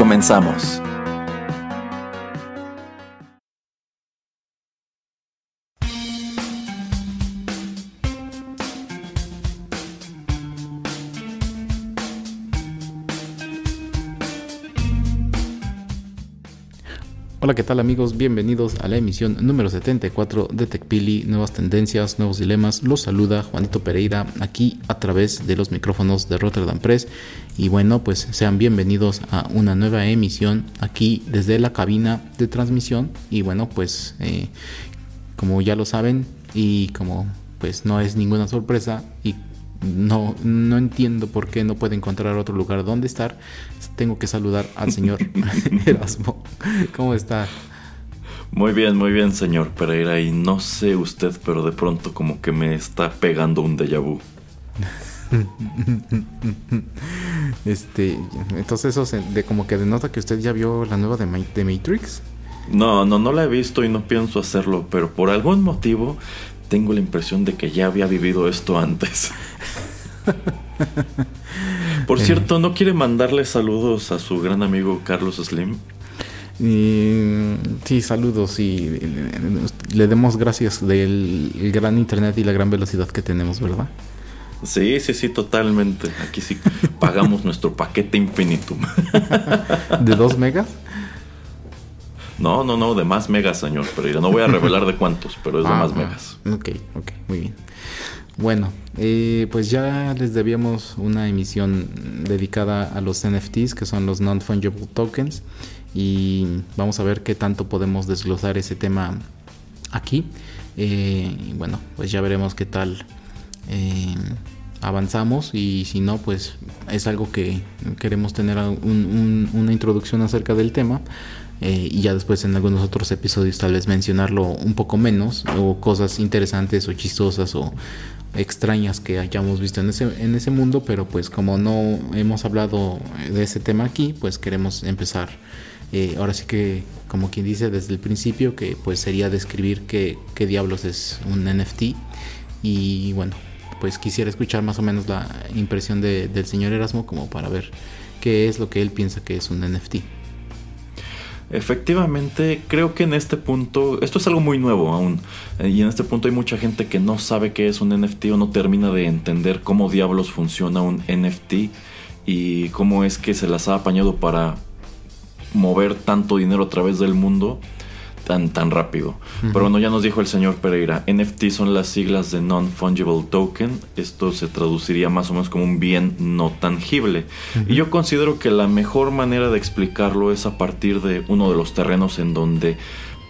Comenzamos. Hola, ¿qué tal amigos? Bienvenidos a la emisión número 74 de TechPili, nuevas tendencias, nuevos dilemas. Los saluda Juanito Pereira aquí a través de los micrófonos de Rotterdam Press. Y bueno, pues sean bienvenidos a una nueva emisión aquí desde la cabina de transmisión. Y bueno, pues eh, como ya lo saben y como pues no es ninguna sorpresa y no, no entiendo por qué no puede encontrar otro lugar donde estar. Tengo que saludar al señor Erasmo. ¿Cómo está? Muy bien, muy bien, señor Pereira. Y no sé usted, pero de pronto como que me está pegando un déjà vu. este, entonces eso de como que denota que usted ya vio la nueva de, de Matrix. No, no, no la he visto y no pienso hacerlo, pero por algún motivo tengo la impresión de que ya había vivido esto antes. Por eh. cierto, ¿no quiere mandarle saludos a su gran amigo Carlos Slim? sí, saludos y le demos gracias del gran internet y la gran velocidad que tenemos, ¿verdad? Sí, sí, sí, totalmente. Aquí sí pagamos nuestro paquete infinitum. ¿De dos megas? No, no, no, de más megas, señor Pero No voy a revelar de cuántos, pero es de ah, más megas. Ok, ok, muy bien. Bueno, eh, pues ya les debíamos una emisión dedicada a los NFTs, que son los Non-Fungible Tokens, y vamos a ver qué tanto podemos desglosar ese tema aquí. Eh, y bueno, pues ya veremos qué tal eh, avanzamos y si no, pues es algo que queremos tener una introducción acerca del tema eh, y ya después en algunos otros episodios tal vez mencionarlo un poco menos o cosas interesantes o chistosas o extrañas que hayamos visto en ese, en ese mundo, pero pues como no hemos hablado de ese tema aquí, pues queremos empezar eh, ahora sí que como quien dice desde el principio que pues sería describir qué, qué diablos es un NFT y bueno pues quisiera escuchar más o menos la impresión de, del señor Erasmo como para ver qué es lo que él piensa que es un NFT. Efectivamente, creo que en este punto, esto es algo muy nuevo aún, eh, y en este punto hay mucha gente que no sabe qué es un NFT o no termina de entender cómo diablos funciona un NFT y cómo es que se las ha apañado para mover tanto dinero a través del mundo tan, tan rápido. Pero bueno, ya nos dijo el señor Pereira, NFT son las siglas de Non-Fungible Token. Esto se traduciría más o menos como un bien no tangible. Y yo considero que la mejor manera de explicarlo es a partir de uno de los terrenos en donde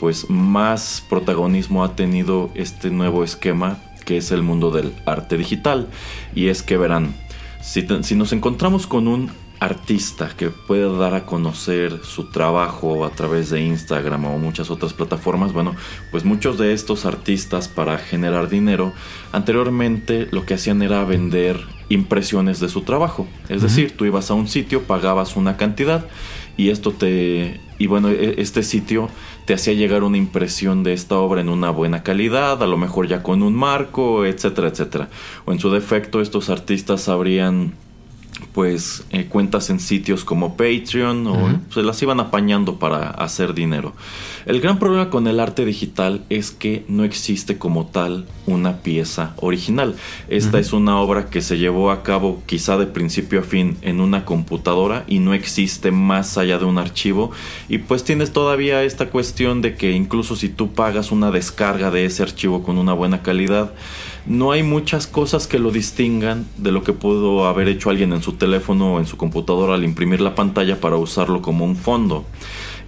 pues más protagonismo ha tenido este nuevo esquema que es el mundo del arte digital. Y es que verán, si, si nos encontramos con un artista que puede dar a conocer su trabajo a través de Instagram o muchas otras plataformas, bueno, pues muchos de estos artistas para generar dinero, anteriormente lo que hacían era vender impresiones de su trabajo. Es decir, tú ibas a un sitio, pagabas una cantidad y esto te... Y bueno, e, este sitio te hacía llegar una impresión de esta obra en una buena calidad, a lo mejor ya con un marco, etcétera, etcétera. O en su defecto, estos artistas habrían pues eh, cuentas en sitios como Patreon o se las iban apañando para hacer dinero. El gran problema con el arte digital es que no existe como tal una pieza original. Esta es una obra que se llevó a cabo quizá de principio a fin en una computadora y no existe más allá de un archivo y pues tienes todavía esta cuestión de que incluso si tú pagas una descarga de ese archivo con una buena calidad, no hay muchas cosas que lo distingan de lo que pudo haber hecho alguien en su teléfono o en su computadora al imprimir la pantalla para usarlo como un fondo.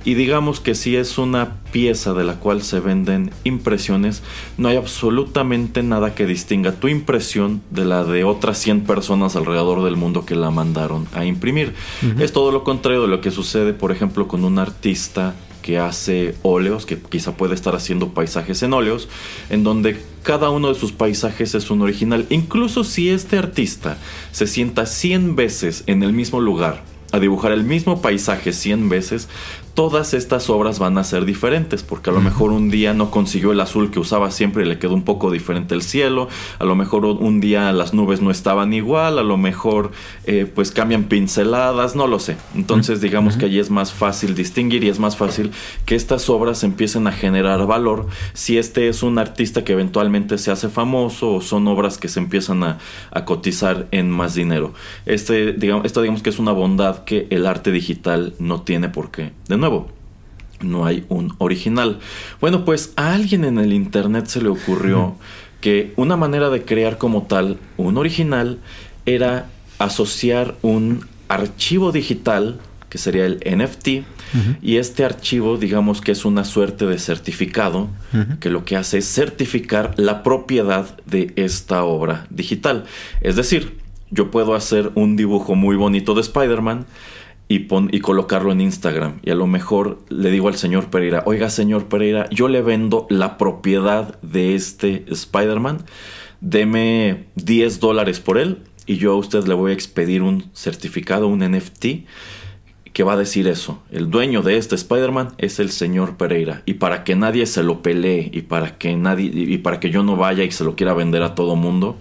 Y digamos que si es una pieza de la cual se venden impresiones, no hay absolutamente nada que distinga tu impresión de la de otras 100 personas alrededor del mundo que la mandaron a imprimir. Es todo lo contrario de lo que sucede, por ejemplo, con un artista que hace óleos, que quizá puede estar haciendo paisajes en óleos, en donde cada uno de sus paisajes es un original. Incluso si este artista se sienta 100 veces en el mismo lugar a dibujar el mismo paisaje 100 veces, todas estas obras van a ser diferentes, porque a lo mejor un día no consiguió el azul que usaba siempre y le quedó un poco diferente el cielo, a lo mejor un día las nubes no estaban igual, a lo mejor eh, pues cambian pinceladas, no lo sé. Entonces digamos que allí es más fácil distinguir y es más fácil que estas obras empiecen a generar valor. Si este es un artista que eventualmente se hace famoso o son obras que se empiezan a, a cotizar en más dinero. Este, digamos, esto digamos que es una bondad que el arte digital no tiene por qué nuevo, no hay un original. Bueno, pues a alguien en el Internet se le ocurrió que una manera de crear como tal un original era asociar un archivo digital, que sería el NFT, y este archivo digamos que es una suerte de certificado, que lo que hace es certificar la propiedad de esta obra digital. Es decir, yo puedo hacer un dibujo muy bonito de Spider-Man, y, colocarlo en Instagram. Y a lo mejor le digo al señor Pereira, oiga señor Pereira, yo le vendo la propiedad de este Spider-Man, deme 10 dólares por él y yo a usted le voy a expedir un certificado, un NFT que va a decir eso. El dueño de este Spider-Man es el señor Pereira. Y para que nadie se lo pelee y para que nadie y para que yo no vaya y se lo quiera vender a todo mundo,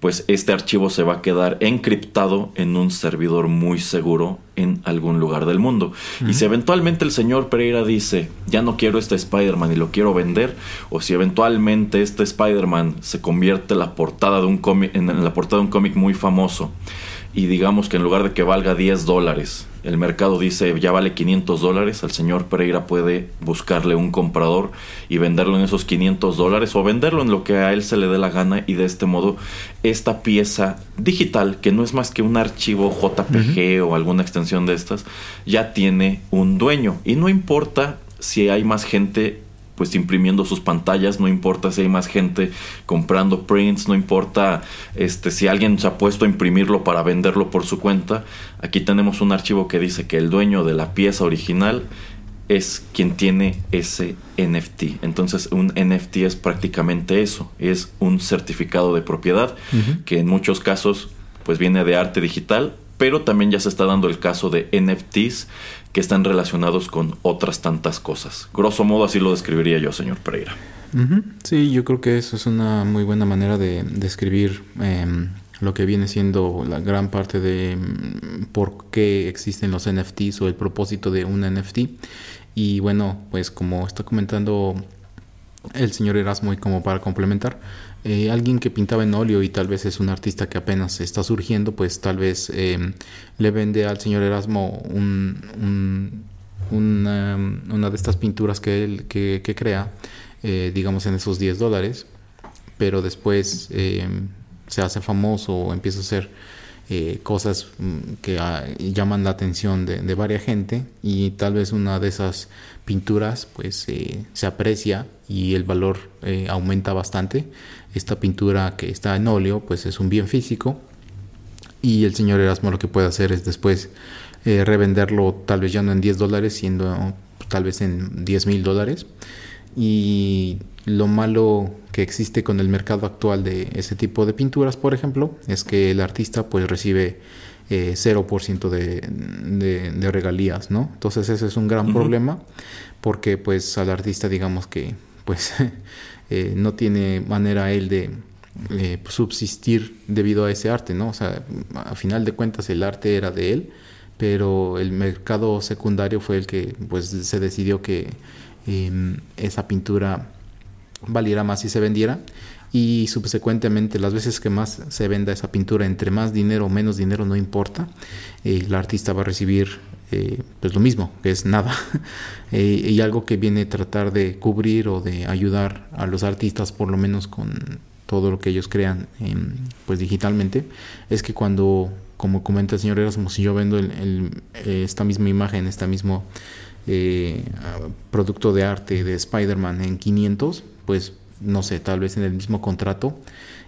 pues este archivo se va a quedar encriptado en un servidor muy seguro en algún lugar del mundo. Y si eventualmente el señor Pereira dice, ya no quiero este Spider-Man y lo quiero vender, o si eventualmente este Spider-Man se convierte en la portada de un cómic, en la portada de un cómic muy famoso, y digamos que en lugar de que valga 10 dólares, el mercado dice ya vale 500 dólares, el señor Pereira puede buscarle un comprador y venderlo en esos 500 dólares o venderlo en lo que a él se le dé la gana y de este modo esta pieza digital, que no es más que un archivo JPG o alguna extensión de estas, ya tiene un dueño. Y no importa si hay más gente pues imprimiendo sus pantallas, no importa si hay más gente comprando prints, no importa este si alguien se ha puesto a imprimirlo para venderlo por su cuenta. Aquí tenemos un archivo que dice que el dueño de la pieza original es quien tiene ese NFT. Entonces un NFT es prácticamente eso, es un certificado de propiedad que en muchos casos pues viene de arte digital, pero también ya se está dando el caso de NFTs que están relacionados con otras tantas cosas. Grosso modo así lo describiría yo, señor Pereira. Sí, yo creo que eso es una muy buena manera de describir em, lo que viene siendo la gran parte de em, por qué existen los NFTs o el propósito de un NFT. Y bueno, pues como está comentando el señor Erasmo y como para complementar, eh, alguien que pintaba en óleo y tal vez es un artista que apenas está surgiendo, pues tal vez eh, le vende al señor Erasmo un, una, de estas pinturas que él que, crea, eh, digamos en esos 10 dólares, pero después se hace famoso o empieza a hacer cosas mm, que ah, llaman la atención de, de varias gente y tal vez una de esas pinturas pues se aprecia y el valor aumenta bastante esta pintura que está en óleo, pues es un bien físico. Y el señor Erasmo lo que puede hacer es después eh, revenderlo tal vez ya no en 10 dólares, siendo tal vez en 10 mil dólares. Y lo malo que existe con el mercado actual de ese tipo de pinturas, por ejemplo, es que el artista pues recibe 0% eh, de, de, regalías, ¿no? Entonces ese es un gran problema porque pues al artista digamos que pues Eh, no tiene manera él de eh, subsistir debido a ese arte, ¿no? O sea, a final de cuentas el arte era de él, pero el mercado secundario fue el que pues se decidió que em, esa pintura valiera más y se vendiera y subsecuentemente las veces que más se venda esa pintura entre más dinero o menos dinero no importa eh, el artista va a recibir eh, pues lo mismo, que es nada. Eh, y algo que viene a tratar de cubrir o de ayudar a los artistas, por lo menos con todo lo que ellos crean pues digitalmente, es que cuando, como comenta el señor Erasmus, si yo vendo esta misma imagen, esta mismo eh, producto de arte de Spider-Man en 500, pues no sé, tal vez en el mismo contrato.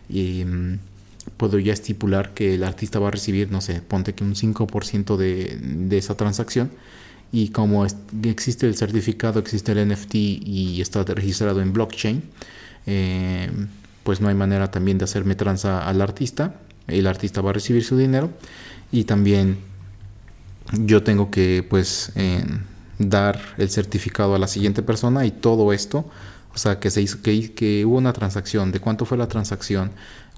Mm, puedo ya estipular que el artista va a recibir, no sé, ponte que un 5% de, de esa transacción. Y como existe el certificado, existe el NFT y está registrado en blockchain, eh, pues no hay manera también de hacerme tranza al artista. El artista va a recibir su dinero y también yo tengo que pues dar el certificado a la siguiente persona y todo esto, o sea, que se hizo, que, que hubo una transacción, de cuánto fue la transacción,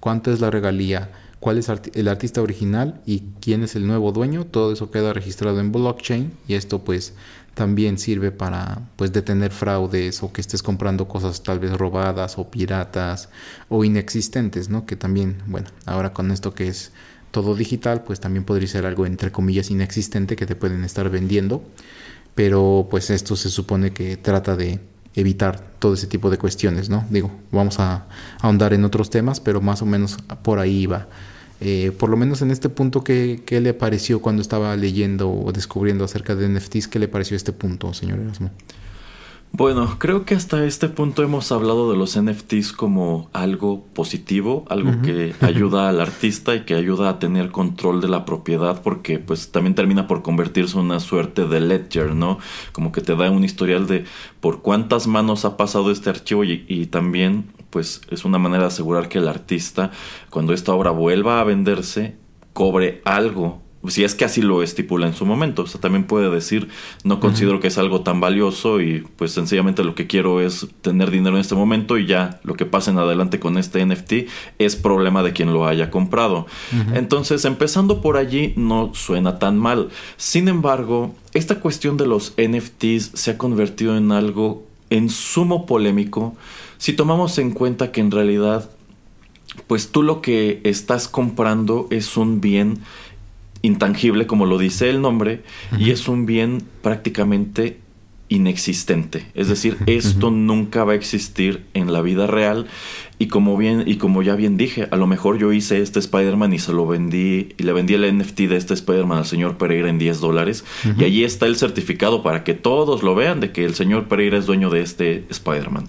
cuánto es la regalía, cuál es el artista original y quién es el nuevo dueño, todo eso queda registrado en blockchain y esto pues también sirve para pues detener fraudes o que estés comprando cosas tal vez robadas o piratas o inexistentes, ¿no? Que también, bueno, ahora con esto que es todo digital, pues también podría ser algo entre comillas inexistente que te pueden estar vendiendo, pero pues esto se supone que trata de evitar todo ese tipo de cuestiones, ¿no? Digo, vamos a, ahondar en otros temas, pero más o menos por ahí va. Eh, por lo menos en este punto, ¿qué, ¿qué, le pareció cuando estaba leyendo o descubriendo acerca de NFTs? ¿Qué le pareció este punto, señor Erasmo? Bueno, creo que hasta este punto hemos hablado de los NFTs como algo positivo, algo que ayuda al artista y que ayuda a tener control de la propiedad porque pues también termina por convertirse en una suerte de ledger, ¿no? Como que te da un historial de por cuántas manos ha pasado este archivo y, y también pues es una manera de asegurar que el artista cuando esta obra vuelva a venderse cobre algo si es que así lo estipula en su momento. O sea, también puede decir, no considero que es algo tan valioso y pues sencillamente lo que quiero es tener dinero en este momento y ya lo que pase en adelante con este NFT es problema de quien lo haya comprado. Entonces, empezando por allí no suena tan mal. Sin embargo, esta cuestión de los NFTs se ha convertido en algo en sumo polémico si tomamos en cuenta que en realidad pues tú lo que estás comprando es un bien intangible, como lo dice el nombre, y es un bien prácticamente inexistente. Es decir, esto nunca va a existir en la vida real. Y como bien, y como ya bien dije, a lo mejor yo hice este Spider-Man y se lo vendí, y le vendí el NFT de este Spider-Man al señor Pereira en 10 dólares. Y allí está el certificado para que todos lo vean de que el señor Pereira es dueño de este Spider-Man.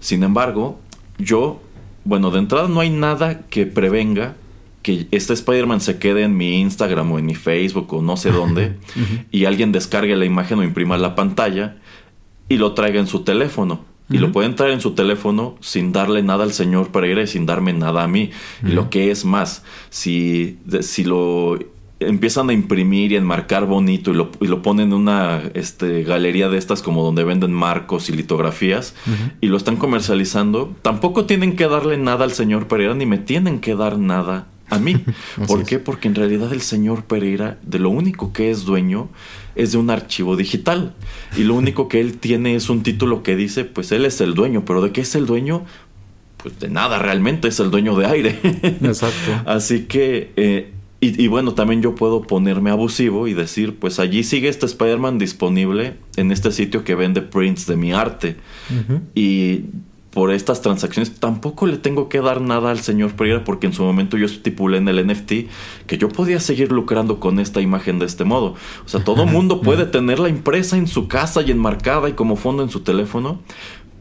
Sin embargo, yo, bueno, de entrada no hay nada que prevenga que este Spider-Man se quede en mi Instagram o en mi Facebook o no sé dónde y alguien descargue la imagen o imprima la pantalla y lo traiga en su teléfono. Y lo pueden traer en su teléfono sin darle nada al señor Pereira y sin darme nada a mí. Y lo que es más, si, si lo empiezan a imprimir y enmarcar bonito y lo, y lo ponen en una este, galería de estas como donde venden marcos y litografías y lo están comercializando, tampoco tienen que darle nada al señor Pereira ni me tienen que dar nada a mí. ¿Por qué? Porque en realidad el señor Pereira de lo único que es dueño es de un archivo digital. Y lo único que él tiene es un título que dice, pues él es el dueño, pero ¿de qué es el dueño? Pues de nada, realmente es el dueño de aire. Exacto. Así que... Eh, y, bueno, también yo puedo ponerme abusivo y decir, pues allí sigue este Spider-Man disponible en este sitio que vende prints de mi arte. Y por estas transacciones, tampoco le tengo que dar nada al señor Pereira porque en su momento yo estipulé en el NFT que yo podía seguir lucrando con esta imagen de este modo. O sea, todo mundo puede tenerla impresa en su casa y enmarcada y como fondo en su teléfono,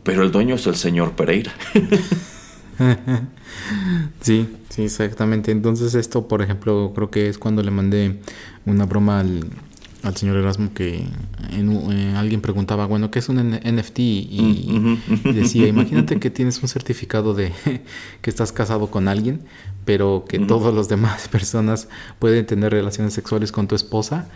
pero el dueño es el señor Pereira. sí, sí, exactamente. Entonces esto, por ejemplo, creo que es cuando le mandé una broma al al señor Erasmo que eh, alguien preguntaba, bueno, ¿qué es un NFT? Y, decía, imagínate que tienes un certificado de que estás casado con alguien, pero que todas las demás personas pueden tener relaciones sexuales con tu esposa,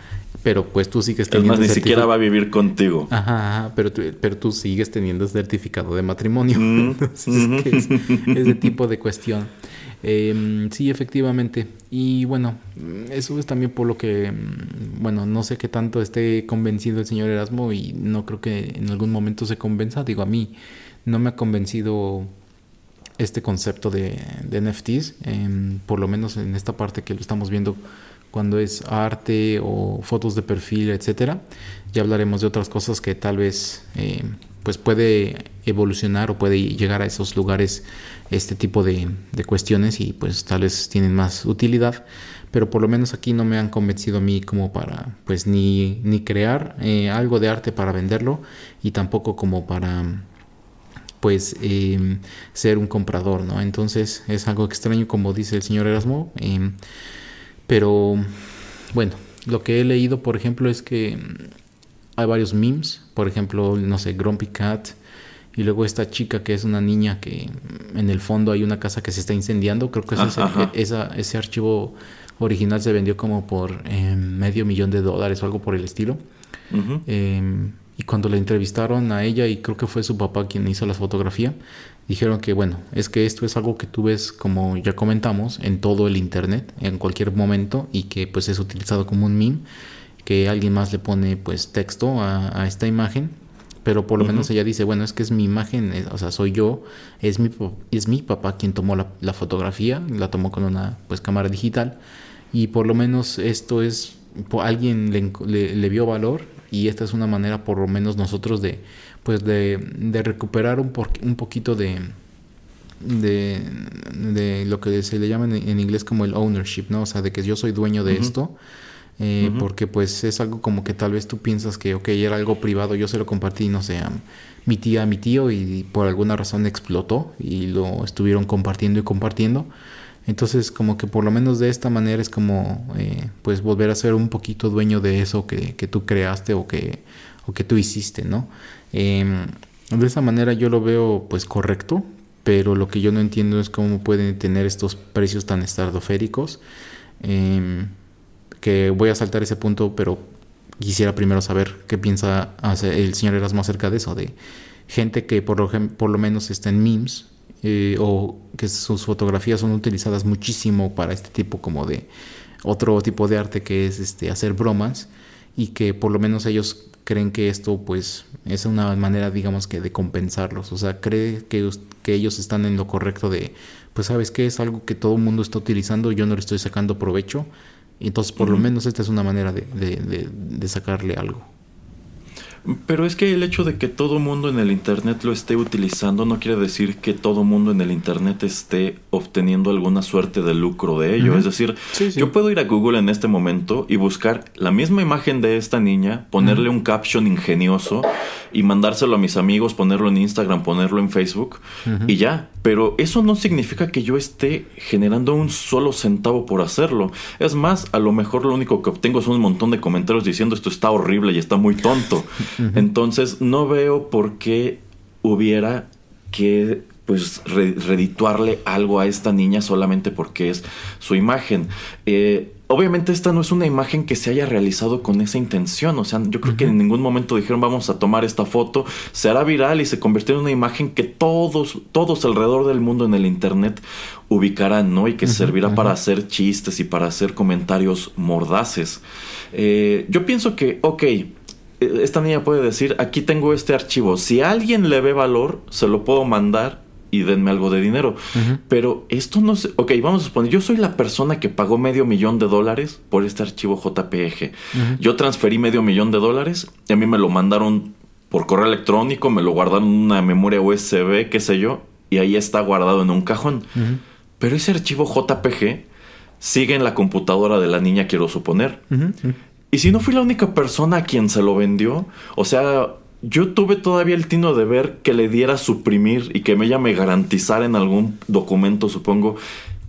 pero pues tú sigues teniendo... Es más, ni siquiera va a vivir contigo. Ajá, pero, tú, pero tú sigues teniendo certificado de matrimonio. Entonces, es, ese tipo de cuestión. Eh, sí, efectivamente. Y bueno, eso es también por lo que, mm, bueno, no sé qué tanto esté convencido el señor Erasmo y no creo que en algún momento se convenza. Digo, a mí no me ha convencido este concepto de, NFTs, em, por lo menos en esta parte que lo estamos viendo cuando es arte o fotos de perfil, etcétera. Ya hablaremos de otras cosas que tal vez eh, pues puede evolucionar o puede llegar a esos lugares este tipo de, de cuestiones y pues tal vez tienen más utilidad pero por lo menos aquí no me han convencido a mí como para pues ni, ni crear eh, algo de arte para venderlo y tampoco como para pues em, ser un comprador, ¿no? Entonces es algo extraño como dice el señor Erasmo, em, pero bueno, lo que he leído por ejemplo es que hay varios memes, por ejemplo, no sé, Grumpy Cat, y luego esta chica que es una niña que en el fondo hay una casa que se está incendiando, creo que ese, esa, ese archivo original se vendió como por em, medio millón de dólares o algo por el estilo. Em, y cuando la entrevistaron a ella, y creo que fue su papá quien hizo la fotografía, dijeron que bueno, es que esto es algo que tú ves, como ya comentamos, en todo el internet, en cualquier momento, y que pues es utilizado como un meme, que alguien más le pone pues texto a, esta imagen, pero por lo menos ella dice, bueno, es que es mi imagen, eh, o sea, soy yo, es mi, es mi papá quien tomó la, la fotografía, la tomó con una pues cámara digital, y por lo menos esto es, alguien le, vio valor y esta es una manera por lo menos nosotros de, pues de, de recuperar un, un poquito de, de, de, lo que se le llama en, inglés como el ownership, ¿no? O sea, de que yo soy dueño de esto. Eh, porque pues es algo como que tal vez tú piensas que, ok, era algo privado, yo se lo compartí, no sé, a mi tía, a mi tío y por alguna razón explotó y lo estuvieron compartiendo y compartiendo. Entonces, como que por lo menos de esta manera es como, eh, pues, volver a ser un poquito dueño de eso que, que tú creaste o que, o que tú hiciste, ¿no? Em, de esa manera yo lo veo, pues, correcto, pero lo que yo no entiendo es cómo pueden tener estos precios tan estardoféricos. Em, que voy a saltar ese punto, pero quisiera primero saber qué piensa el señor Erasmo acerca de eso, de gente que por lo, por lo menos está en memes eh, o que sus fotografías son utilizadas muchísimo para este tipo como de otro tipo de arte que es este hacer bromas y que por lo menos ellos creen que esto pues es una manera digamos que de compensarlos. O sea cree que, que ellos están en lo correcto de pues sabes que es algo que todo el mundo está utilizando yo no le estoy sacando provecho entonces por lo menos esta es una manera de, de sacarle algo pero es que el hecho de que todo mundo en el Internet lo esté utilizando no quiere decir que todo mundo en el Internet esté obteniendo alguna suerte de lucro de ello. Es decir, yo puedo ir a Google en este momento y buscar la misma imagen de esta niña, ponerle un caption ingenioso y mandárselo a mis amigos, ponerlo en Instagram, ponerlo en Facebook y ya. Pero eso no significa que yo esté generando un solo centavo por hacerlo. Es más, a lo mejor lo único que obtengo son un montón de comentarios diciendo esto está horrible y está muy tonto. Entonces no veo por qué hubiera que pues redituarle algo a esta niña solamente porque es su imagen. Eh, obviamente esta no es una imagen que se haya realizado con esa intención, o sea, yo creo que en ningún momento dijeron vamos a tomar esta foto, se hará viral y se convirtió en una imagen que todos, todos alrededor del mundo en el internet ubicarán, ¿no? Y que servirá para hacer chistes y para hacer comentarios mordaces. Eh, yo pienso que, ok, esta niña puede decir, aquí tengo este archivo, si alguien le ve valor, se lo puedo mandar y denme algo de dinero. Pero esto no sé, ok, vamos a suponer, yo soy la persona que pagó medio millón de dólares por este archivo JPG. Yo transferí medio millón de dólares y a mí me lo mandaron por correo electrónico, me lo guardaron en una memoria USB, qué sé yo, y ahí está guardado en un cajón. Pero ese archivo JPG sigue en la computadora de la niña, quiero suponer. Y si no fui la única persona a quien se lo vendió, o sea, yo tuve todavía el tino de ver que le diera suprimir y que ella me garantizara en algún documento, supongo,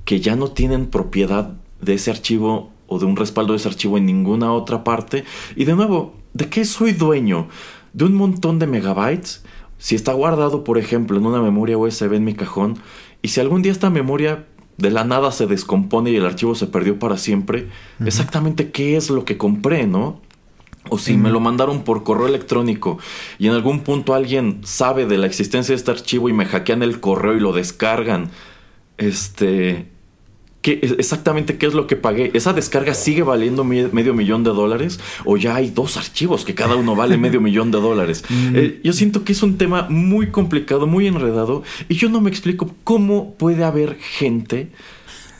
que ya no tienen propiedad de ese archivo o de un respaldo de ese archivo en ninguna otra parte. Y de nuevo, ¿de qué soy dueño? ¿De un montón de megabytes? Si está guardado, por ejemplo, en una memoria USB en mi cajón, y si algún día esta memoria de la nada se descompone y el archivo se perdió para siempre, exactamente qué es lo que compré, ¿no? O si me lo mandaron por correo electrónico y en algún punto alguien sabe de la existencia de este archivo y me hackean el correo y lo descargan, este, ¿qué, exactamente qué es lo que pagué? ¿Esa descarga sigue valiendo medio millón de dólares? ¿O ya hay dos archivos que cada uno vale medio millón de dólares? Eh, yo siento que es un tema muy complicado, muy enredado y yo no me explico cómo puede haber gente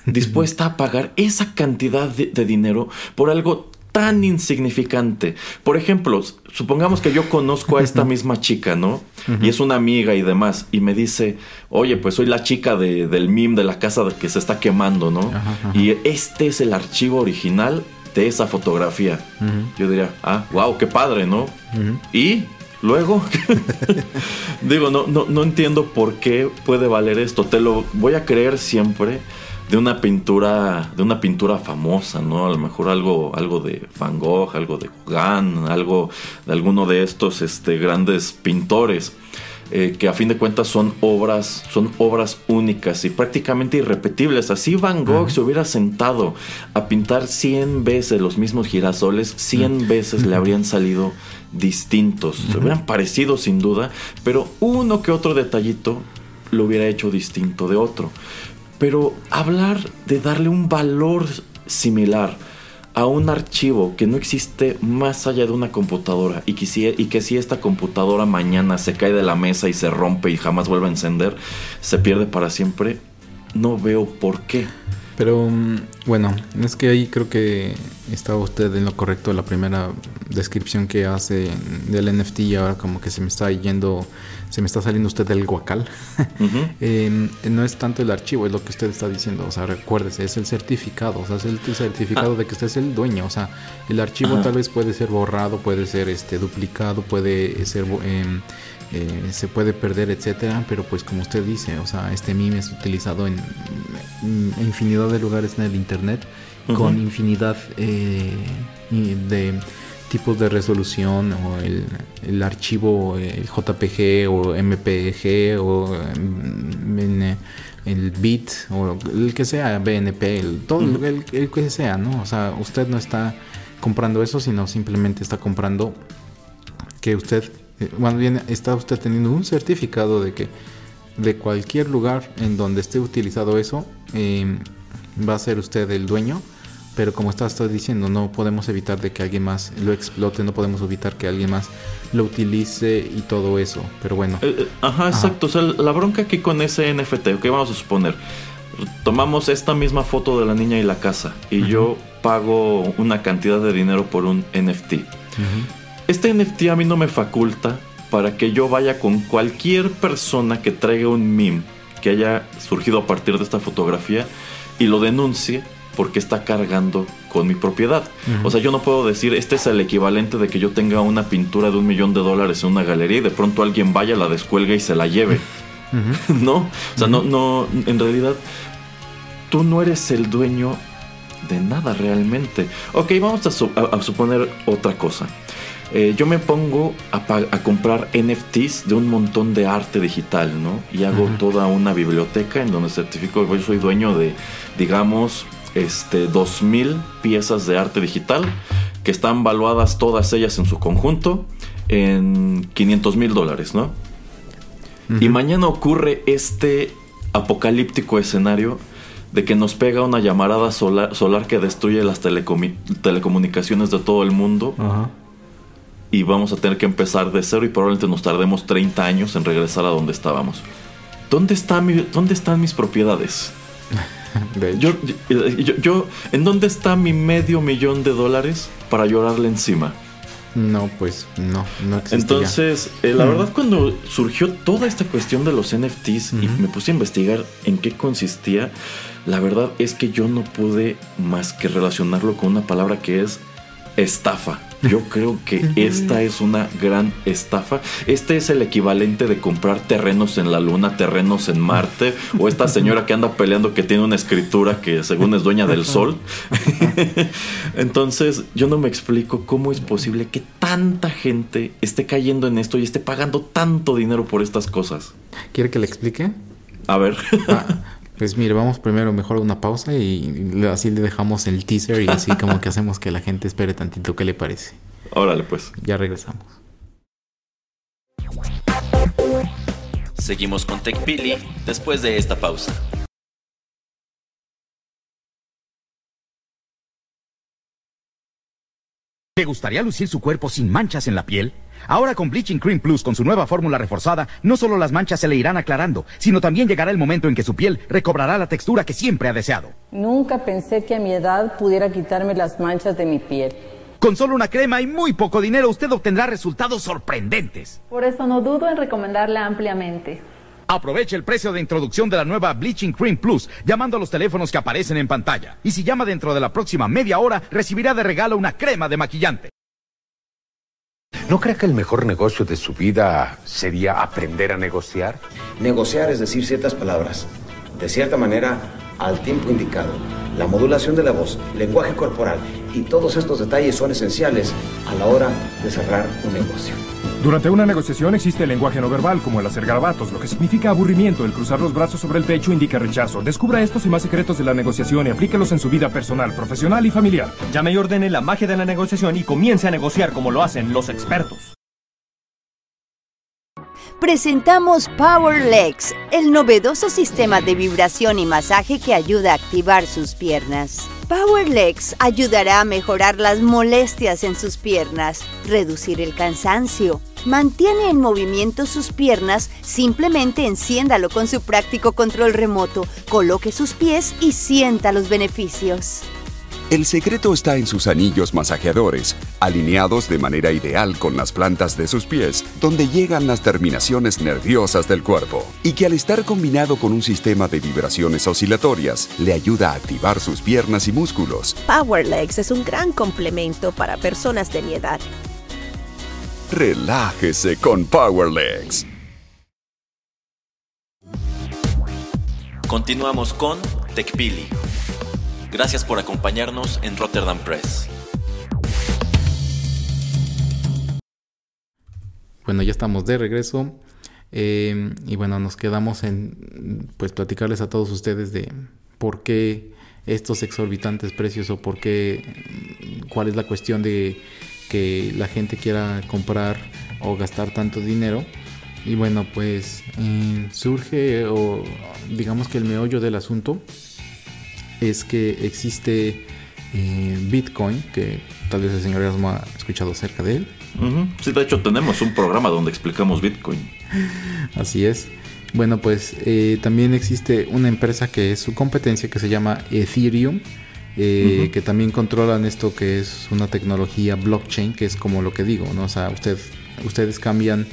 dispuesta a pagar esa cantidad de dinero por algo tan insignificante. Por ejemplo, supongamos que yo conozco a esta misma chica, ¿no? Y es una amiga y demás, y me dice, oye, pues soy la chica del meme de la casa que se está quemando, ¿no? Y este es el archivo original de esa fotografía. Yo diría, ah, wow, qué padre, ¿no? Y luego, digo, no, no, no entiendo por qué puede valer esto. Te lo voy a creer siempre de una pintura, de una pintura famosa, ¿no? A lo mejor algo, algo de Van Gogh, algo de Gauguin, algo de alguno de estos este, grandes pintores. Eh, que a fin de cuentas son obras, son obras únicas y prácticamente irrepetibles. Así Van Gogh se hubiera sentado a pintar 100 veces los mismos girasoles, 100 veces le habrían salido distintos. Se hubieran parecido sin duda, pero uno que otro detallito lo hubiera hecho distinto de otro. Pero hablar de darle un valor similar a un archivo que no existe más allá de una computadora y que, si, esta computadora mañana se cae de la mesa y se rompe y jamás vuelve a encender, se pierde para siempre, no veo por qué. Pero mm, bueno, es que ahí creo que estaba usted en lo correcto la primera descripción que hace del NFT y ahora como que se me está yendo, se me está saliendo usted del guacal. Em, no es tanto el archivo, es lo que usted está diciendo, o sea, recuérdese, es el certificado, o sea, es el certificado ah. de que usted es el dueño, o sea, el archivo tal vez puede ser borrado, puede ser este duplicado, puede ser... Eh, eh, se puede perder, etcétera, pero pues como usted dice, o sea, este meme es utilizado en, infinidad de lugares en el internet con infinidad eh, de tipos de resolución o el, archivo el JPG o MPG o mm, el bit o el que sea BNP el, todo el, el, que sea no o sea usted no está comprando eso sino simplemente está comprando que usted más eh, bien está usted teniendo un certificado de que de cualquier lugar en donde esté utilizado eso, em, va a ser usted el dueño. Pero como está, diciendo, no podemos evitar de que alguien más lo explote, no podemos evitar que alguien más lo utilice y todo eso. Pero bueno. Eh, eh, ajá, exacto. O sea, la bronca aquí con ese NFT, ¿qué vamos a suponer? Tomamos esta misma foto de la niña y la casa y yo pago una cantidad de dinero por un NFT. Este NFT a mí no me faculta para que yo vaya con cualquier persona que traiga un meme que haya surgido a partir de esta fotografía y lo denuncie porque está cargando con mi propiedad. O sea, yo no puedo decir, este es el equivalente de que yo tenga una pintura de un millón de dólares en una galería y de pronto alguien vaya, la descuelga y se la lleve. ¿No? O sea, no, no, en realidad, tú no eres el dueño de nada realmente. Ok, vamos a suponer otra cosa. Eh, yo me pongo a, comprar NFTs de un montón de arte digital, ¿no? Y hago toda una biblioteca en donde certifico, yo soy dueño de, digamos, este, 2.000 piezas de arte digital que están valuadas todas ellas en su conjunto en 500 mil dólares, ¿no? Y mañana ocurre este apocalíptico escenario de que nos pega una llamarada solar, solar que destruye las telecomunicaciones de todo el mundo. Ajá y vamos a tener que empezar de cero y probablemente nos tardemos 30 años en regresar a donde estábamos. ¿Dónde, está mi, dónde están mis propiedades? Yo, yo, ¿En dónde está mi medio millón de dólares para llorarle encima? No, pues no, no Entonces, eh, la verdad, cuando surgió toda esta cuestión de los NFTs y me puse a investigar en qué consistía, la verdad es que yo no pude más que relacionarlo con una palabra que es estafa. Yo creo que esta es una gran estafa. Este es el equivalente de comprar terrenos en la luna, terrenos en Marte, o esta señora que anda peleando que tiene una escritura que según es dueña del sol. Entonces, yo no me explico cómo es posible que tanta gente esté cayendo en esto y esté pagando tanto dinero por estas cosas. ¿Quiere que le explique? A ver. Ah, pues mire, vamos primero mejor a una pausa y así le dejamos el teaser y así como que hacemos que la gente espere tantito. ¿Qué le parece? Órale, pues. Ya regresamos. Seguimos con TechPili después de esta pausa. ¿Te gustaría lucir su cuerpo sin manchas en la piel? Ahora con Bleaching Cream Plus con su nueva fórmula reforzada, no solo las manchas se le irán aclarando, sino también llegará el momento en que su piel recobrará la textura que siempre ha deseado. Nunca pensé que a mi edad pudiera quitarme las manchas de mi piel. Con solo una crema y muy poco dinero usted obtendrá resultados sorprendentes. Por eso no dudo en recomendarla ampliamente. Aproveche el precio de introducción de la nueva Bleaching Cream Plus llamando a los teléfonos que aparecen en pantalla. Y si llama dentro de la próxima media hora, recibirá de regalo una crema de maquillante. ¿No cree que el mejor negocio de su vida sería aprender a negociar? Negociar es decir ciertas palabras, de cierta manera, al tiempo indicado. La modulación de la voz, lenguaje corporal y todos estos detalles son esenciales a la hora de cerrar un negocio. Durante una negociación existe el lenguaje no verbal, como el hacer garabatos, lo que significa aburrimiento. El cruzar los brazos sobre el pecho indica rechazo. Descubra estos y más secretos de la negociación y aplíquelos en su vida personal, profesional y familiar. Llame y ordene la magia de la negociación y comience a negociar como lo hacen los expertos. Presentamos Power Legs, el novedoso sistema de vibración y masaje que ayuda a activar sus piernas. Power Legs ayudará a mejorar las molestias en sus piernas, reducir el cansancio. Mantiene en movimiento sus piernas, simplemente enciéndalo con su práctico control remoto, coloque sus pies y sienta los beneficios. El secreto está en sus anillos masajeadores, alineados de manera ideal con las plantas de sus pies, donde llegan las terminaciones nerviosas del cuerpo, y que al estar combinado con un sistema de vibraciones oscilatorias, le ayuda a activar sus piernas y músculos. Power Legs es un gran complemento para personas de mi edad. Relájese con Power Legs. Continuamos con TechPili. Gracias por acompañarnos en Rotterdam Press. Bueno, ya estamos de regreso. Eh, y bueno, nos quedamos en pues platicarles a todos ustedes de por qué estos exorbitantes precios o por qué cuál es la cuestión de que la gente quiera comprar o gastar tanto dinero. Y bueno, pues eh, surge o digamos que el meollo del asunto es que existe eh, Bitcoin, que tal vez el señor Erasmo ha escuchado acerca de él. Sí, de hecho tenemos un programa donde explicamos Bitcoin. Así es. Bueno, pues eh, también existe una empresa que es su competencia que se llama Ethereum, eh, que también controlan esto que es una tecnología blockchain, que es como lo que digo, ¿no? O sea, usted, ustedes cambian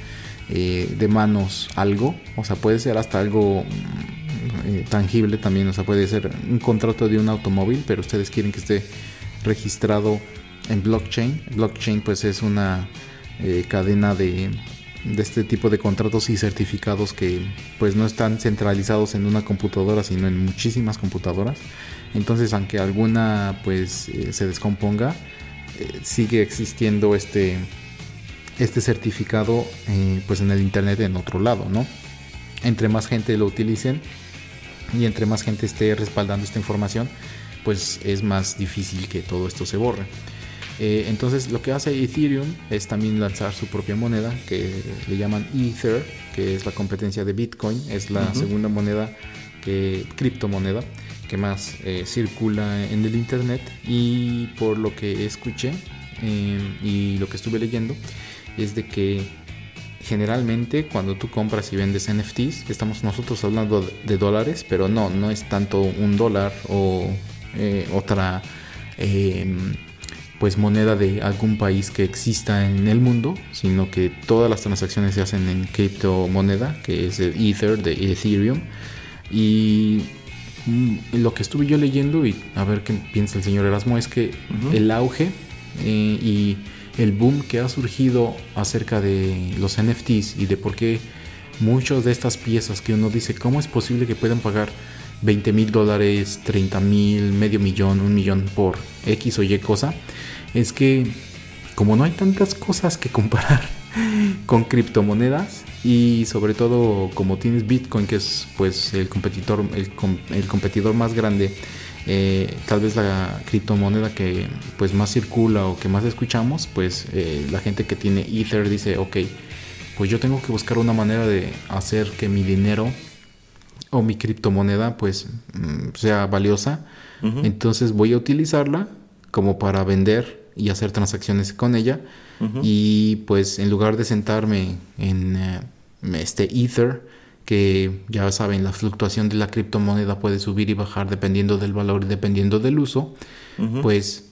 de manos algo, o sea, puede ser hasta algo eh, tangible también, o sea, puede ser un contrato de un automóvil, pero ustedes quieren que esté registrado en blockchain. Blockchain pues es una eh, cadena de, de, este tipo de contratos y certificados que pues no están centralizados en una computadora, sino en muchísimas computadoras. Entonces, aunque alguna pues eh, se descomponga, sigue existiendo este este certificado pues en el internet en otro lado, ¿no? Entre más gente lo utilicen, y entre más gente esté respaldando esta información, pues es más difícil que todo esto se borre. Eh, entonces lo que hace Ethereum es también lanzar su propia moneda que le llaman Ether, que es la competencia de Bitcoin, es la segunda moneda, que, criptomoneda que más eh, circula en el Internet y por lo que escuché eh, y lo que estuve leyendo es de que generalmente cuando tú compras y vendes NFTs, estamos nosotros hablando de dólares, pero no, no es tanto un dólar o eh, otra em, pues moneda de algún país que exista en el mundo, sino que todas las transacciones se hacen en criptomoneda, que es el Ether de Ethereum. Y mm, lo que estuve yo leyendo y a ver qué piensa el señor Erasmo es que el auge eh, y el boom que ha surgido acerca de los NFTs y de por qué muchas de estas piezas que uno dice, ¿cómo es posible que puedan pagar 20 mil dólares, 30 mil, medio millón, un millón por X o Y cosa? Es que como no hay tantas cosas que comparar con criptomonedas y sobre todo como tienes Bitcoin que es pues el competidor el, el competidor más grande eh, tal vez la criptomoneda que pues más circula o que más escuchamos, pues eh, la gente que tiene Ether dice, ok, pues yo tengo que buscar una manera de hacer que mi dinero o mi criptomoneda pues mm, sea valiosa. Entonces voy a utilizarla como para vender y hacer transacciones con ella. Y pues en lugar de sentarme en eh, este Ether, que ya saben, la fluctuación de la criptomoneda puede subir y bajar dependiendo del valor y dependiendo del uso, pues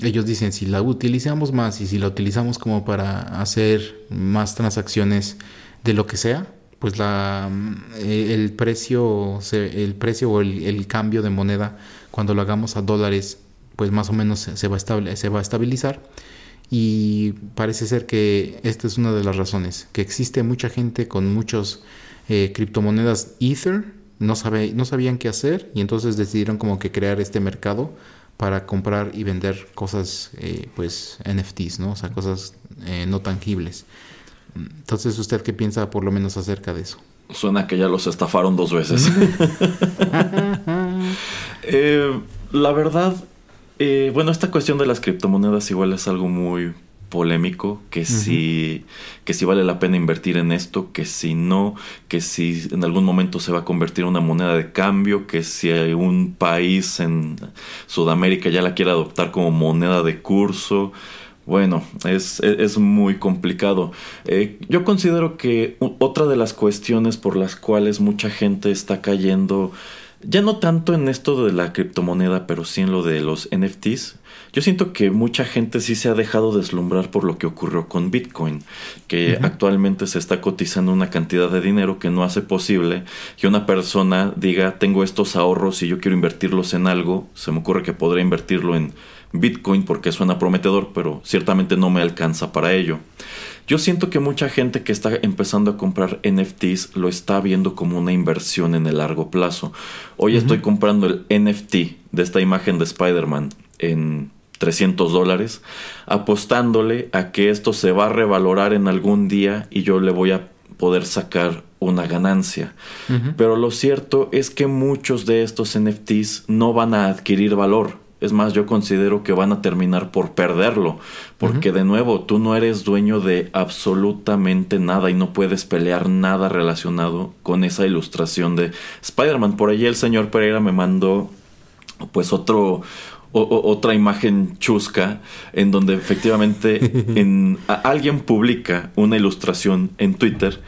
ellos dicen si la utilizamos más y si la utilizamos como para hacer más transacciones de lo que sea, pues la, eh, el precio, el precio o el, cambio de moneda cuando lo hagamos a dólares, pues más o menos se va, a se va a estabilizar. Y parece ser que esta es una de las razones, que existe mucha gente con muchos eh, criptomonedas Ether, no, sabe, no sabían qué hacer y entonces decidieron como que crear este mercado para comprar y vender cosas, eh, pues NFTs, ¿no? O sea, cosas no tangibles. Entonces, ¿usted qué piensa por lo menos acerca de eso? Suena que ya los estafaron dos veces. Eh, la verdad, eh, bueno, esta cuestión de las criptomonedas igual es algo muy polémico, que si, que si vale la pena invertir en esto, que si no, que si en algún momento se va a convertir en una moneda de cambio, que si hay un país en Sudamérica ya la quiere adoptar como moneda de curso. Bueno, es, es, muy complicado. Eh, yo considero que otra de las cuestiones por las cuales mucha gente está cayendo, ya no tanto en esto de la criptomoneda, pero sí en lo de los NFTs, yo siento que mucha gente sí se ha dejado deslumbrar por lo que ocurrió con Bitcoin, que actualmente se está cotizando una cantidad de dinero que no hace posible que una persona diga, tengo estos ahorros y yo quiero invertirlos en algo, se me ocurre que podría invertirlo en Bitcoin porque suena prometedor, pero ciertamente no me alcanza para ello. Yo siento que mucha gente que está empezando a comprar NFTs lo está viendo como una inversión en el largo plazo. Hoy estoy comprando el NFT de esta imagen de Spider-Man en 300 dólares, apostándole a que esto se va a revalorar en algún día y yo le voy a poder sacar una ganancia. Pero lo cierto es que muchos de estos NFTs no van a adquirir valor es más, yo considero que van a terminar por perderlo, porque de nuevo, tú no eres dueño de absolutamente nada y no puedes pelear nada relacionado con esa ilustración de Spider-Man. Por ahí el señor Pereira me mandó pues otro otra imagen chusca en donde efectivamente en, alguien publica una ilustración en Twitter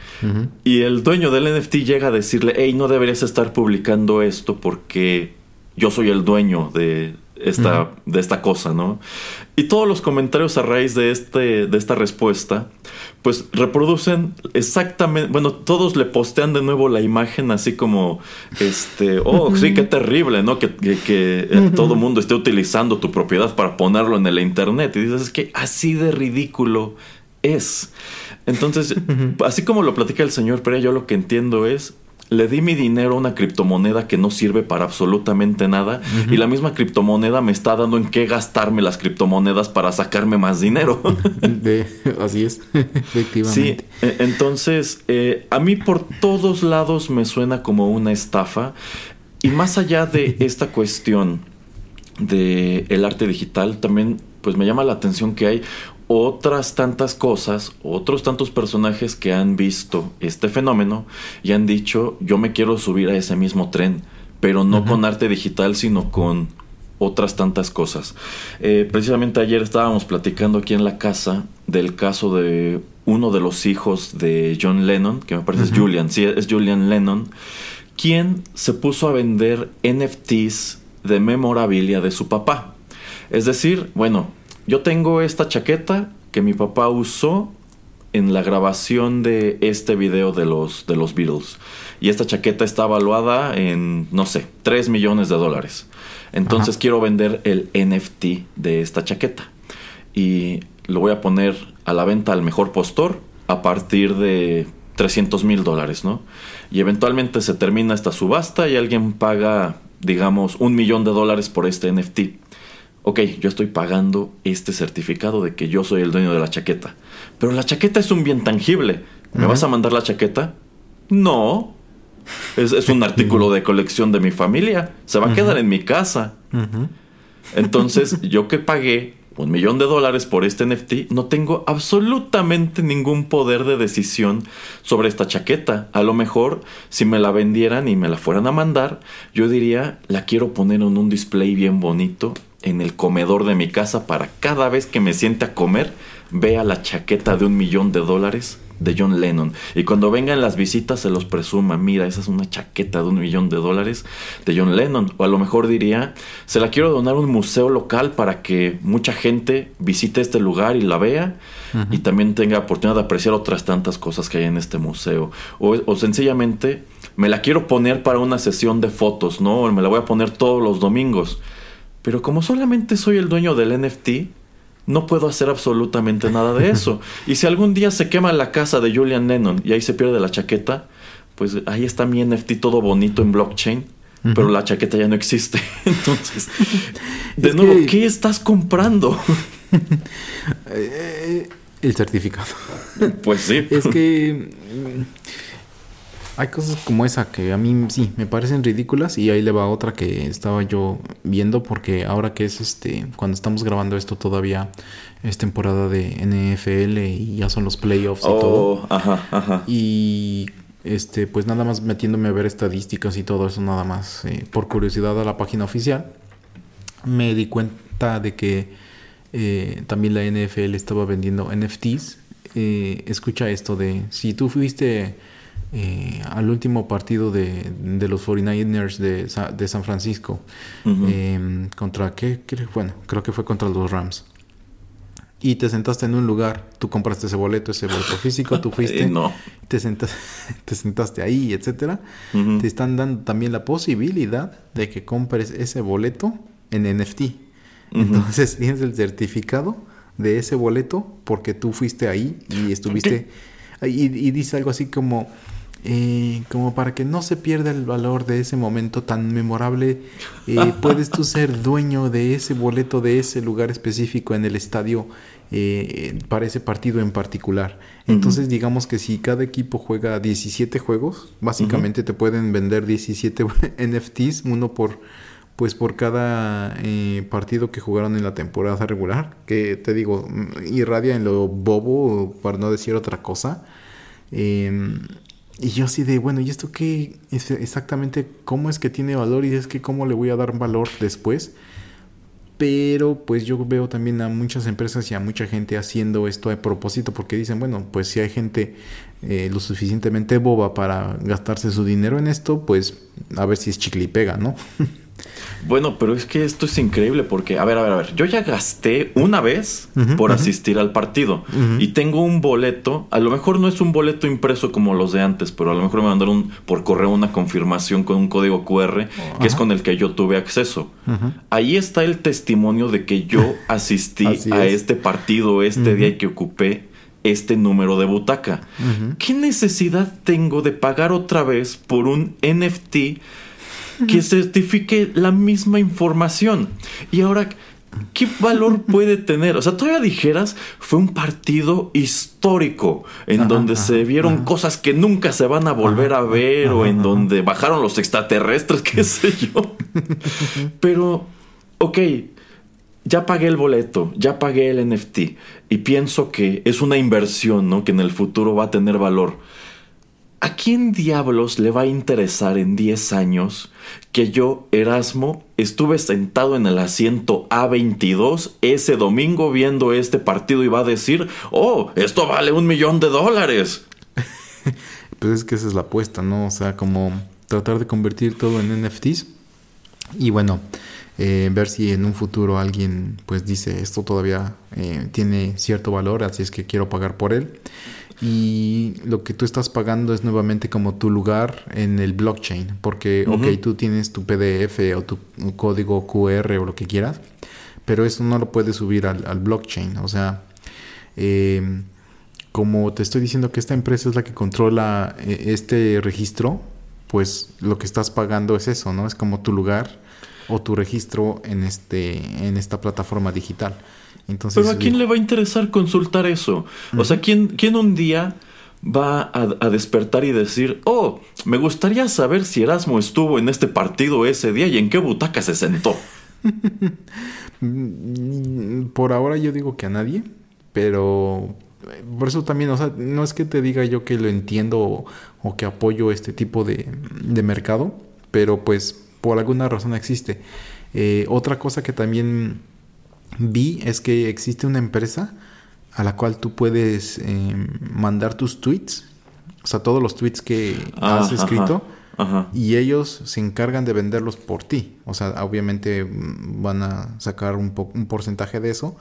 y el dueño del NFT llega a decirle, hey, no deberías estar publicando esto porque yo soy el dueño de, esta, de esta cosa, ¿no? Y todos los comentarios a raíz de, este, de esta respuesta, pues reproducen exactamente, bueno, todos le postean de nuevo la imagen así como, este, oh, sí, qué terrible, ¿no? Que, que, eh, todo el mundo esté utilizando tu propiedad para ponerlo en el Internet. Y dices, es que así de ridículo es. Entonces, así como lo platica el señor pero yo lo que entiendo es, le di mi dinero a una criptomoneda que no sirve para absolutamente nada y la misma criptomoneda me está dando en qué gastarme las criptomonedas para sacarme más dinero. así es, efectivamente. Sí, e, entonces eh, a mí por todos lados me suena como una estafa y más allá de esta cuestión de el arte digital también pues me llama la atención que hay otras tantas cosas, otros tantos personajes que han visto este fenómeno y han dicho, yo me quiero subir a ese mismo tren, pero no con arte digital, sino con otras tantas cosas. Eh, precisamente ayer estábamos platicando aquí en la casa del caso de uno de los hijos de John Lennon, que me parece es Julian, sí, es Julian Lennon, quien se puso a vender NFTs de memorabilia de su papá. Es decir, bueno, yo tengo esta chaqueta que mi papá usó en la grabación de este video de los, de los Beatles. Y esta chaqueta está evaluada en, no sé, 3 millones de dólares. Entonces quiero vender el NFT de esta chaqueta. Y lo voy a poner a la venta al mejor postor a partir de 300 mil dólares, ¿no? Y eventualmente se termina esta subasta y alguien paga, digamos, un millón de dólares por este NFT ok, yo estoy pagando este certificado de que yo soy el dueño de la chaqueta. Pero la chaqueta es un bien tangible. ¿Me vas a mandar la chaqueta? No. Es, un artículo de colección de mi familia. Se va a quedar en mi casa. Entonces, yo que pagué un millón de dólares por este NFT, no tengo absolutamente ningún poder de decisión sobre esta chaqueta. A lo mejor, si me la vendieran y me la fueran a mandar, yo diría, la quiero poner en un display bien bonito en el comedor de mi casa para cada vez que me siente a comer vea la chaqueta de un millón de dólares de John Lennon. Y cuando vengan las visitas se los presuma, mira, esa es una chaqueta de un millón de dólares de John Lennon. O a lo mejor diría, se la quiero donar a un museo local para que mucha gente visite este lugar y la vea. Y también tenga oportunidad de apreciar otras tantas cosas que hay en este museo. O, o sencillamente me la quiero poner para una sesión de fotos, ¿no? Me la voy a poner todos los domingos. Pero como solamente soy el dueño del NFT, no puedo hacer absolutamente nada de eso. y si algún día se quema la casa de Julian Lennon y ahí se pierde la chaqueta, pues ahí está mi NFT todo bonito en blockchain. Pero la chaqueta ya no existe. Entonces, de nuevo, ¿qué estás comprando? Eh, el certificado. Pues sí. Es que hay cosas como esa que a mí sí me parecen ridículas y ahí le va otra que estaba yo viendo porque ahora que es este cuando estamos grabando esto todavía es temporada de NFL y ya son los playoffs y Oh, todo. ajá, ajá. Y este pues nada más metiéndome a ver estadísticas y todo eso nada más eh, por curiosidad a la página oficial me di cuenta de que eh, también la NFL estaba vendiendo NFTs. Eh, escucha esto de si tú fuiste eh, al último partido de, de los 49ers de, Sa- de San Francisco. Eh, ¿Contra qué? Bueno, creo que fue contra los Rams. Y te sentaste en un lugar, tú compraste ese boleto, ese boleto físico, tú fuiste, no. te, senta- te sentaste ahí, etcétera. Ujú. Te están dando también la posibilidad de que compres ese boleto en NFT. Entonces tienes el certificado de ese boleto porque tú fuiste ahí y estuviste. Y, y dice algo así como. Eh, como para que no se pierda el valor de ese momento tan memorable, eh, puedes tú ser dueño de ese boleto de ese lugar específico en el estadio eh, para ese partido en particular. Entonces, digamos que si cada equipo juega 17 juegos, básicamente te pueden vender 17 NFTs, uno por pues por cada eh, partido que jugaron en la temporada regular, que te digo, mm, irradia en lo bobo, para no decir otra cosa. Eh, y yo así de, bueno, ¿y esto qué es exactamente cómo es que tiene valor? Y es que cómo le voy a dar valor después. Pero pues yo veo también a muchas empresas y a mucha gente haciendo esto a propósito porque dicen, bueno, pues si hay gente eh, lo suficientemente boba para gastarse su dinero en esto, pues a ver si es chicle y pega, ¿no? Bueno, pero es que esto es increíble porque, a ver, a ver, a ver, yo ya gasté una vez por asistir al partido y tengo un boleto, a lo mejor no es un boleto impreso como los de antes, pero a lo mejor me mandaron por correo una confirmación con un código QR que es con el que yo tuve acceso. Ahí está el testimonio de que yo asistí a es. este partido este día y que ocupé este número de butaca. ¿Qué necesidad tengo de pagar otra vez por un NFT que certifique la misma información? Y ahora, ¿qué valor puede tener? O sea, todavía dijeras, fue un partido histórico en Ajá, donde ajá, se vieron cosas que nunca se van a volver a ver o en donde bajaron los extraterrestres, qué sé yo. Pero, ok, ya pagué el boleto, ya pagué el NFT y pienso que es una inversión, ¿no? Que en el futuro va a tener valor. ¿A quién diablos le va a interesar en 10 años que yo, Erasmo, estuve sentado en el asiento A22 ese domingo viendo este partido y va a decir, oh, esto vale un millón de dólares? Pues es que esa es la apuesta, ¿no? O sea, como tratar de convertir todo en NFTs. Y bueno, eh, ver si en un futuro alguien pues dice esto todavía eh, tiene cierto valor, así es que quiero pagar por él. Y lo que tú estás pagando es nuevamente como tu lugar en el blockchain, porque, Ujú. ok, tú tienes tu PDF o tu código QR o lo que quieras, pero eso no lo puedes subir al, al blockchain. O sea, eh, como te estoy diciendo que esta empresa es la que controla eh, este registro, pues lo que estás pagando es eso, ¿no? Es como tu lugar o tu registro en este en esta plataforma digital. Entonces, Pero ¿a quién le va a interesar consultar eso? O sea, ¿quién, quién un día va a, a despertar y decir, oh, me gustaría saber si Erasmo estuvo en este partido ese día y en qué butaca se sentó? Por ahora yo digo que a nadie, pero eh, por eso también, o sea, no es que te diga yo que lo entiendo o, o que apoyo este tipo de, de mercado, pero pues por alguna razón existe. Eh, otra cosa que también vi es que existe una empresa a la cual tú puedes em, mandar tus tweets, o sea, todos los tweets que Ah, has escrito, Ajá. y ellos se encargan de venderlos por ti. O sea, obviamente mm, van a sacar un, po- un porcentaje de eso,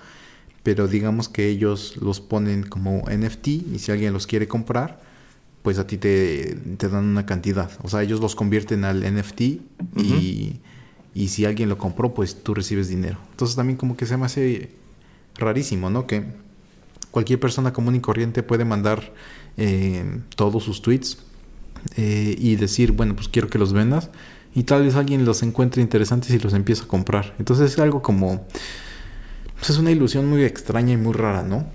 pero digamos que ellos los ponen como NFT y si alguien los quiere comprar, pues a ti te, te dan una cantidad. O sea, ellos los convierten al NFT y, y si alguien lo compró, pues tú recibes dinero. Entonces también como que se me hace rarísimo, ¿no? Que cualquier persona común y corriente puede mandar eh, todos sus tweets eh, y decir, bueno, pues quiero que los vendas. Y tal vez alguien los encuentre interesantes y los empieza a comprar. Entonces es algo como... Pues es una ilusión muy extraña y muy rara, ¿no?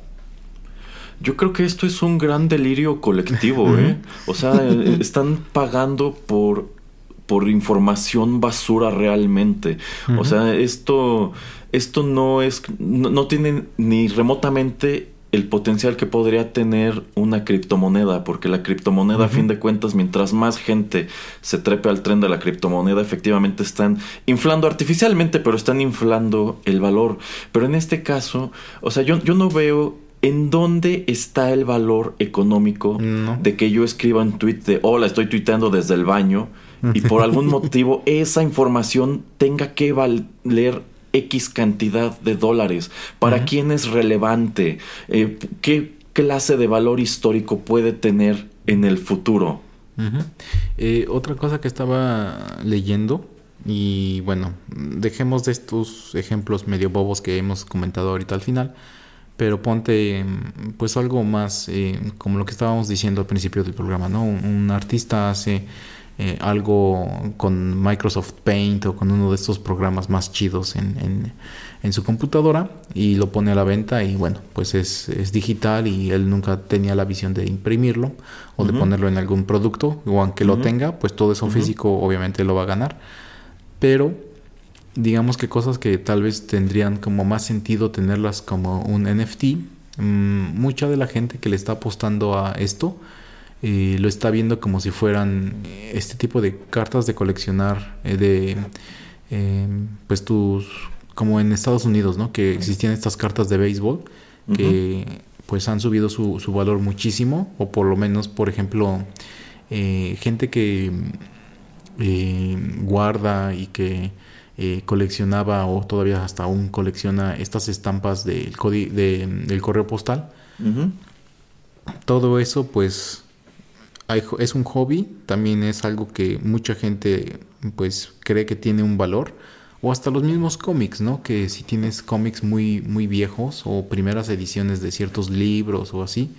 Yo creo que esto es un gran delirio colectivo, ¿eh? O sea, eh, están pagando por, por información basura realmente. O sea, esto, esto no es, no, no tiene ni remotamente el potencial que podría tener una criptomoneda, porque la criptomoneda, a fin de cuentas, mientras más gente se trepe al tren de la criptomoneda, efectivamente están inflando artificialmente, pero están inflando el valor. Pero en este caso, o sea, yo, yo no veo en dónde está el valor económico de que yo escriba un tweet de hola, estoy tuiteando desde el baño y por algún motivo esa información tenga que valer X cantidad de dólares. ¿Para quién es relevante? Eh, ¿Qué clase de valor histórico puede tener en el futuro? Eh, otra cosa que estaba leyendo, y bueno, dejemos de estos ejemplos medio bobos que hemos comentado ahorita al final, pero ponte pues algo más eh, como lo que estábamos diciendo al principio del programa, ¿no? Un, un artista hace eh, algo con Microsoft Paint o con uno de estos programas más chidos en, en- en su computadora y lo pone a la venta y bueno, pues es, es digital y él nunca tenía la visión de imprimirlo o de ponerlo en algún producto o aunque lo tenga, pues todo eso físico obviamente lo va a ganar. Pero digamos que cosas que tal vez tendrían como más sentido tenerlas como un NFT, mm, mucha de la gente que le está apostando a esto eh, lo está viendo como si fueran eh, este tipo de cartas de coleccionar eh, de eh, pues tus como en Estados Unidos, ¿no? Que existían estas cartas de béisbol que pues han subido su, su valor muchísimo o por lo menos, por ejemplo, gente que guarda y que eh, coleccionaba o todavía hasta aún colecciona estas estampas del, de- del correo postal. Todo eso pues hay es un hobby, también es algo que mucha gente pues cree que tiene un valor. O hasta los mismos cómics, ¿no? Que si tienes cómics muy, muy viejos o primeras ediciones de ciertos libros o así,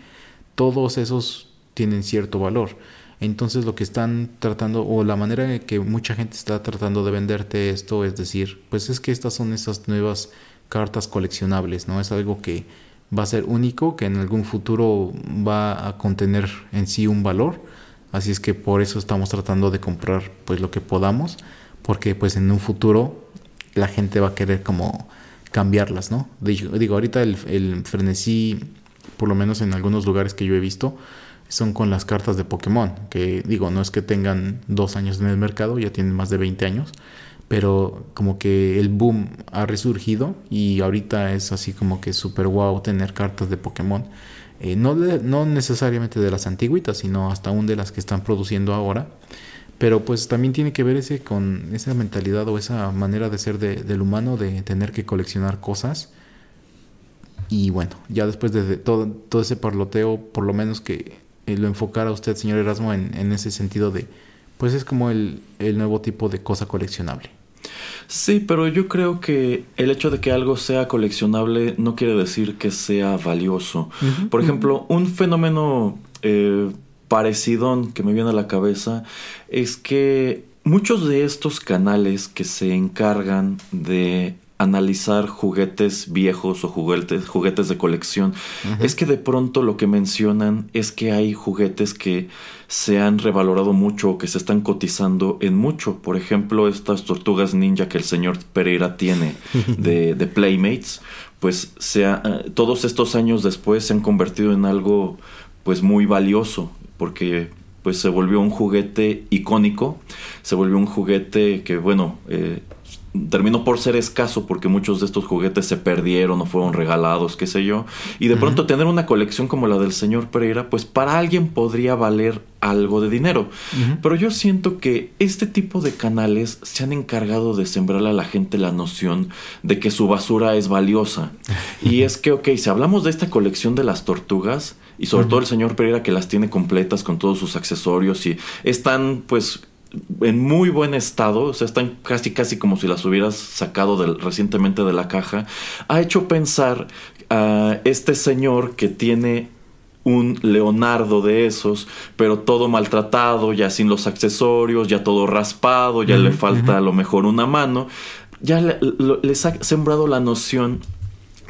todos esos tienen cierto valor. Entonces lo que están tratando, o la manera en que mucha gente está tratando de venderte esto, es decir, pues es que estas son esas nuevas cartas coleccionables, ¿no? Es algo que va a ser único, que en algún futuro va a contener en sí un valor. Así es que por eso estamos tratando de comprar pues lo que podamos, porque pues en un futuro la gente va a querer como cambiarlas, ¿no? Digo, ahorita el, el frenesí, por lo menos en algunos lugares que yo he visto, son con las cartas de Pokémon, que digo, no es que tengan dos años en el mercado, ya tienen más de 20 años, pero como que el boom ha resurgido y ahorita es así como que súper guau tener cartas de Pokémon. Eh, no, no necesariamente de las antiguitas, sino hasta aún de las que están produciendo ahora. Pero pues también tiene que ver ese con esa mentalidad o esa manera de ser de- del humano de tener que coleccionar cosas. Y bueno, ya después de, de todo, todo ese parloteo, por lo menos que eh, lo enfocara usted, señor Erasmo, en, en ese sentido de, pues es como el, el nuevo tipo de cosa coleccionable. Sí, pero yo creo que el hecho de que algo sea coleccionable no quiere decir que sea valioso. Por ejemplo, un fenómeno eh, parecido que me viene a la cabeza es que muchos de estos canales que se encargan de analizar juguetes viejos o juguetes, juguetes de colección, es que de pronto lo que mencionan es que hay juguetes que se han revalorado mucho o que se están cotizando en mucho. Por ejemplo, estas tortugas ninja que el señor Pereira tiene de, de Playmates, pues se ha- eh, todos estos años después se han convertido en algo pues muy valioso, porque pues se volvió un juguete icónico, se volvió un juguete que, bueno, eh, terminó por ser escaso porque muchos de estos juguetes se perdieron o fueron regalados, qué sé yo. Y de pronto tener una colección como la del señor Pereira, pues para alguien podría valer algo de dinero. Pero yo siento que este tipo de canales se han encargado de sembrarle a la gente la noción de que su basura es valiosa. y es que, ok, si hablamos de esta colección de las tortugas, y sobre todo el señor Pereira que las tiene completas con todos sus accesorios y están pues en muy buen estado, o sea, están casi casi como si las hubieras sacado del, recientemente de la caja, ha hecho pensar a este señor que tiene un Leonardo de esos, pero todo maltratado, ya sin los accesorios, ya todo raspado, ya le falta a lo mejor una mano, ya les ha sembrado la noción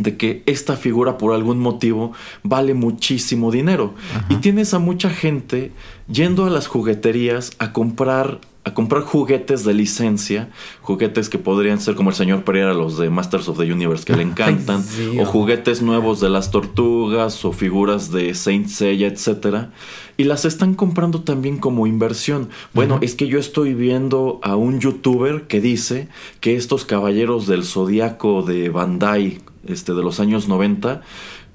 de que esta figura por algún motivo vale muchísimo dinero. Y tienes a mucha gente yendo a las jugueterías a comprar a comprar juguetes de licencia, juguetes que podrían ser como el señor Pereira, los de Masters of the Universe que le encantan, o juguetes nuevos de las tortugas, o figuras de Saint Seiya, etcétera, y las están comprando también como inversión. Bueno, es que yo estoy viendo a un youtuber que dice que estos caballeros del zodiaco de Bandai, este, de los años 90,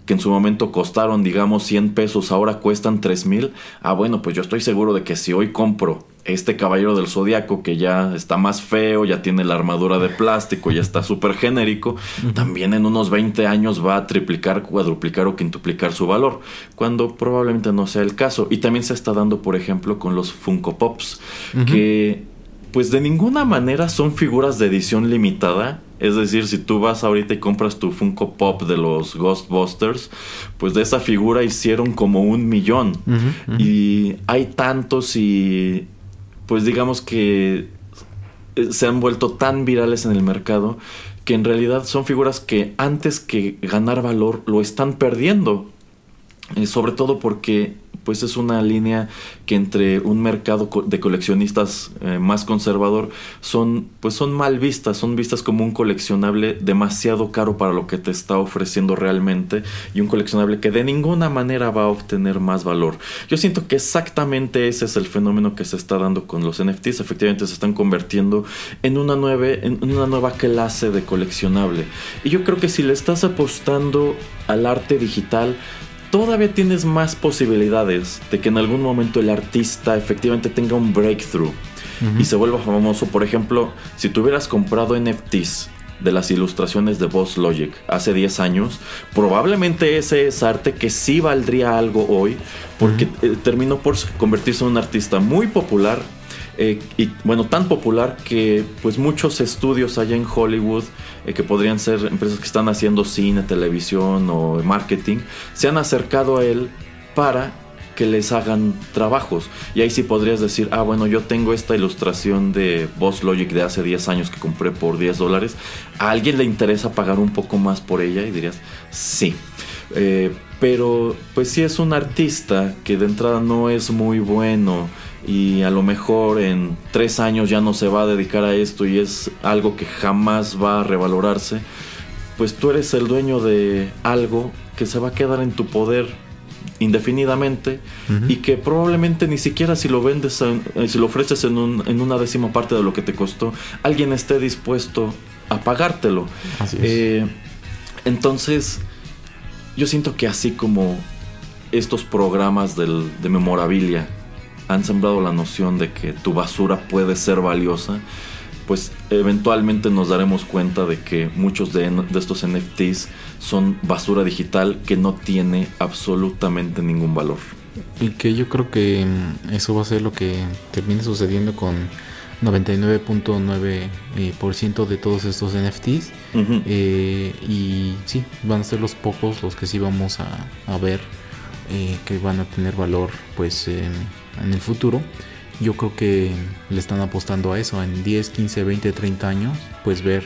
que en su momento costaron, digamos, 100 pesos, ahora cuestan 3 mil. Ah, bueno, pues yo estoy seguro de que si hoy compro este caballero del zodiaco que ya está más feo, ya tiene la armadura de plástico, ya está súper genérico, también en unos 20 años va a triplicar, cuadruplicar o quintuplicar su valor, cuando probablemente no sea el caso. Y también se está dando, por ejemplo, con los Funko Pops, que pues de ninguna manera son figuras de edición limitada. Es decir, si tú vas ahorita y compras tu Funko Pop de los Ghostbusters, pues de esa figura hicieron como un millón. Y hay tantos y pues digamos que eh, se han vuelto tan virales en el mercado que en realidad son figuras que antes que ganar valor lo están perdiendo. Eh, sobre todo porque pues es una línea que entre un mercado de coleccionistas eh, más conservador son pues son mal vistas, son vistas como un coleccionable demasiado caro para lo que te está ofreciendo realmente y un coleccionable que de ninguna manera va a obtener más valor. Yo siento que exactamente ese es el fenómeno que se está dando con los NFTs, efectivamente se están convirtiendo en una nueva en una nueva clase de coleccionable. Y yo creo que si le estás apostando al arte digital todavía tienes más posibilidades de que en algún momento el artista efectivamente tenga un breakthrough y se vuelva famoso. Por ejemplo, si tú hubieras comprado NFTs de las ilustraciones de Boss Logic hace 10 años, probablemente ese es arte que sí valdría algo hoy, porque eh, terminó por convertirse en un artista muy popular eh, y bueno, tan popular que pues muchos estudios allá en Hollywood, eh, que podrían ser empresas que están haciendo cine, televisión o marketing, se han acercado a él para que les hagan trabajos. Y ahí sí podrías decir, ah, bueno, yo tengo esta ilustración de Boss Logic de hace 10 años que compré por 10 dólares. ¿A alguien le interesa pagar un poco más por ella? Y dirías, sí. Eh, pero pues si es un artista que de entrada no es muy bueno y a lo mejor en tres años ya no se va a dedicar a esto y es algo que jamás va a revalorarse, pues tú eres el dueño de algo que se va a quedar en tu poder indefinidamente y que probablemente ni siquiera si lo vendes, eh, si lo ofreces en, una décima parte de lo que te costó, alguien esté dispuesto a pagártelo. Eh, entonces, yo siento que así como estos programas de memorabilia han sembrado la noción de que tu basura puede ser valiosa, pues eventualmente nos daremos cuenta de que muchos de, estos NFTs son basura digital que no tiene absolutamente ningún valor. Y que yo creo que mm, eso va a ser lo que termine sucediendo con 99.9% eh, de todos estos NFTs. Eh, y sí, van a ser los pocos los que sí vamos a, ver eh, que van a tener valor pues en el futuro, yo creo que le están apostando a eso, en 10, 15, 20, 30 años, pues ver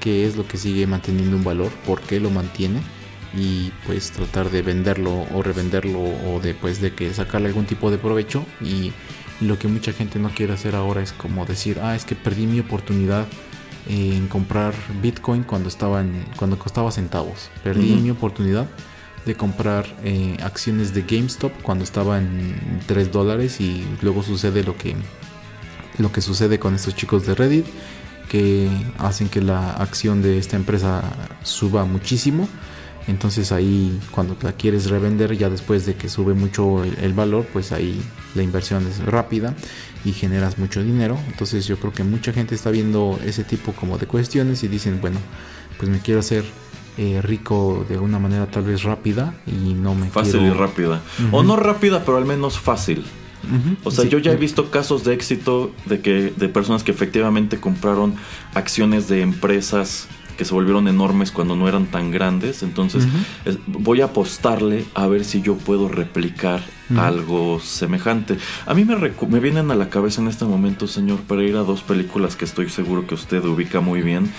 qué es lo que sigue manteniendo un valor, por qué lo mantiene y pues tratar de venderlo o revenderlo o después de que sacarle algún tipo de provecho y lo que mucha gente no quiere hacer ahora es como decir, ah, es que perdí mi oportunidad en comprar Bitcoin cuando estaba cuando costaba centavos. Perdí mi oportunidad de comprar eh, acciones de GameStop cuando estaba en 3 dólares y luego sucede lo que, lo que sucede con estos chicos de Reddit que hacen que la acción de esta empresa suba muchísimo. Entonces ahí cuando la quieres revender ya después de que sube mucho el, valor, pues ahí la inversión es rápida y generas mucho dinero. Entonces yo creo que mucha gente está viendo ese tipo como de cuestiones y dicen, bueno, pues me quiero hacer eh, rico de una manera tal vez rápida y no me fácil y rápida. O no rápida, pero al menos fácil. O sea, yo ya he visto casos de éxito de que de personas que efectivamente compraron acciones de empresas que se volvieron enormes cuando no eran tan grandes. Entonces, voy a apostarle a ver si yo puedo replicar algo semejante. A mí me, me vienen a la cabeza en este momento, señor Pereira, dos películas que estoy seguro que usted ubica muy bien.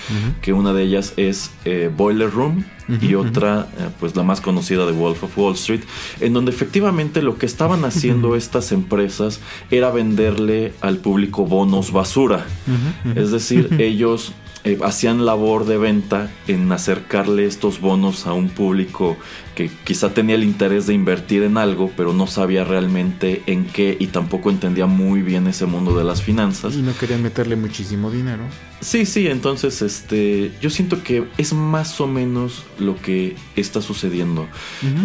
Que una de ellas es eh, Boiler Room y otra, eh, pues la más conocida de Wolf of Wall Street, en donde efectivamente lo que estaban haciendo estas empresas era venderle al público bonos basura. Es decir, ellos eh, hacían labor de venta en acercarle estos bonos a un público que quizá tenía el interés de invertir en algo, pero no sabía realmente en qué y tampoco entendía muy bien ese mundo de las finanzas. Y no querían meterle muchísimo dinero. Sí, sí, entonces este, yo siento que es más o menos lo que está sucediendo.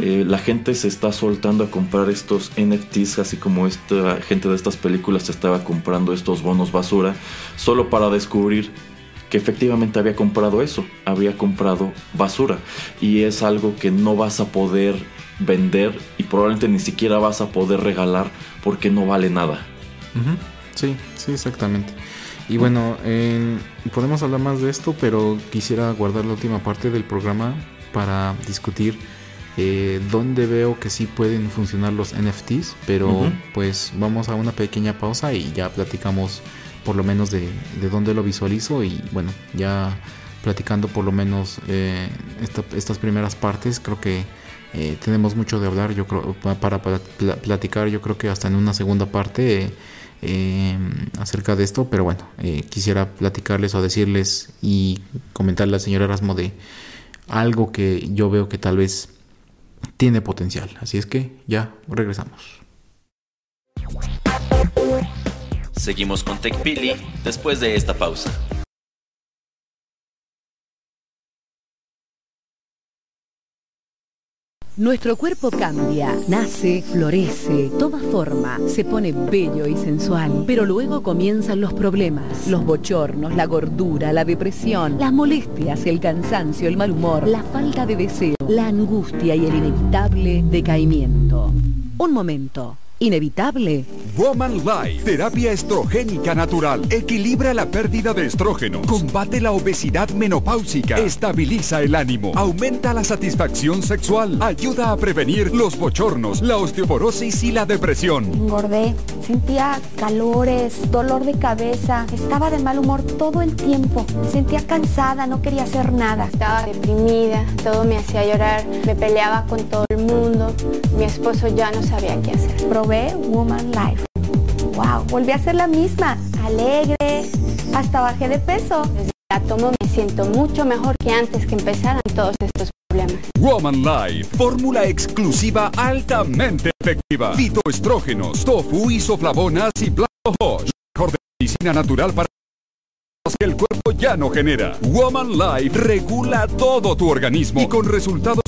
Eh, la gente se está soltando a comprar estos NFTs, así como esta gente de estas películas se estaba comprando estos bonos basura, solo para descubrir que efectivamente había comprado eso, había comprado basura y es algo que no vas a poder vender y probablemente ni siquiera vas a poder regalar porque no vale nada. Sí, sí, exactamente. Y bueno, podemos hablar más de esto, pero quisiera guardar la última parte del programa para discutir eh, dónde veo que sí pueden funcionar los NFTs, pero pues vamos a una pequeña pausa y ya platicamos por lo menos de, de dónde lo visualizo y bueno, ya platicando por lo menos eh, estas primeras partes, creo que eh, tenemos mucho de hablar, yo creo, para, platicar, yo creo que hasta en una segunda parte eh, acerca de esto, pero bueno, quisiera platicarles o decirles y comentarle al señor Erasmo de algo que yo veo que tal vez tiene potencial, así es que ya regresamos. Seguimos con TechPili después de esta pausa. Nuestro cuerpo cambia, nace, florece, toma forma, se pone bello y sensual, pero luego comienzan los problemas, los bochornos, la gordura, la depresión, las molestias, el cansancio, el mal humor, la falta de deseo, la angustia y el inevitable decaimiento. Un momento. ¿Inevitable? Woman Life, terapia estrogénica natural. Equilibra la pérdida de estrógeno, combate la obesidad menopáusica, estabiliza el ánimo, aumenta la satisfacción sexual, ayuda a prevenir los bochornos, la osteoporosis y la depresión. Engordé, sentía calores, dolor de cabeza, estaba de mal humor todo el tiempo, me sentía cansada, no quería hacer nada. Estaba deprimida, todo me hacía llorar, me peleaba con todo el mundo, mi esposo ya no sabía qué hacer. Woman Life. ¡Wow! Volví a ser la misma, alegre, hasta bajé de peso. Desde la tomo me siento mucho mejor que antes que empezaran todos estos problemas. Woman Life, fórmula exclusiva altamente efectiva. Fitoestrógenos, tofu, isoflavonas y blanco Mejor de medicina natural para que el cuerpo ya no genera. Woman Life regula todo tu organismo y con resultados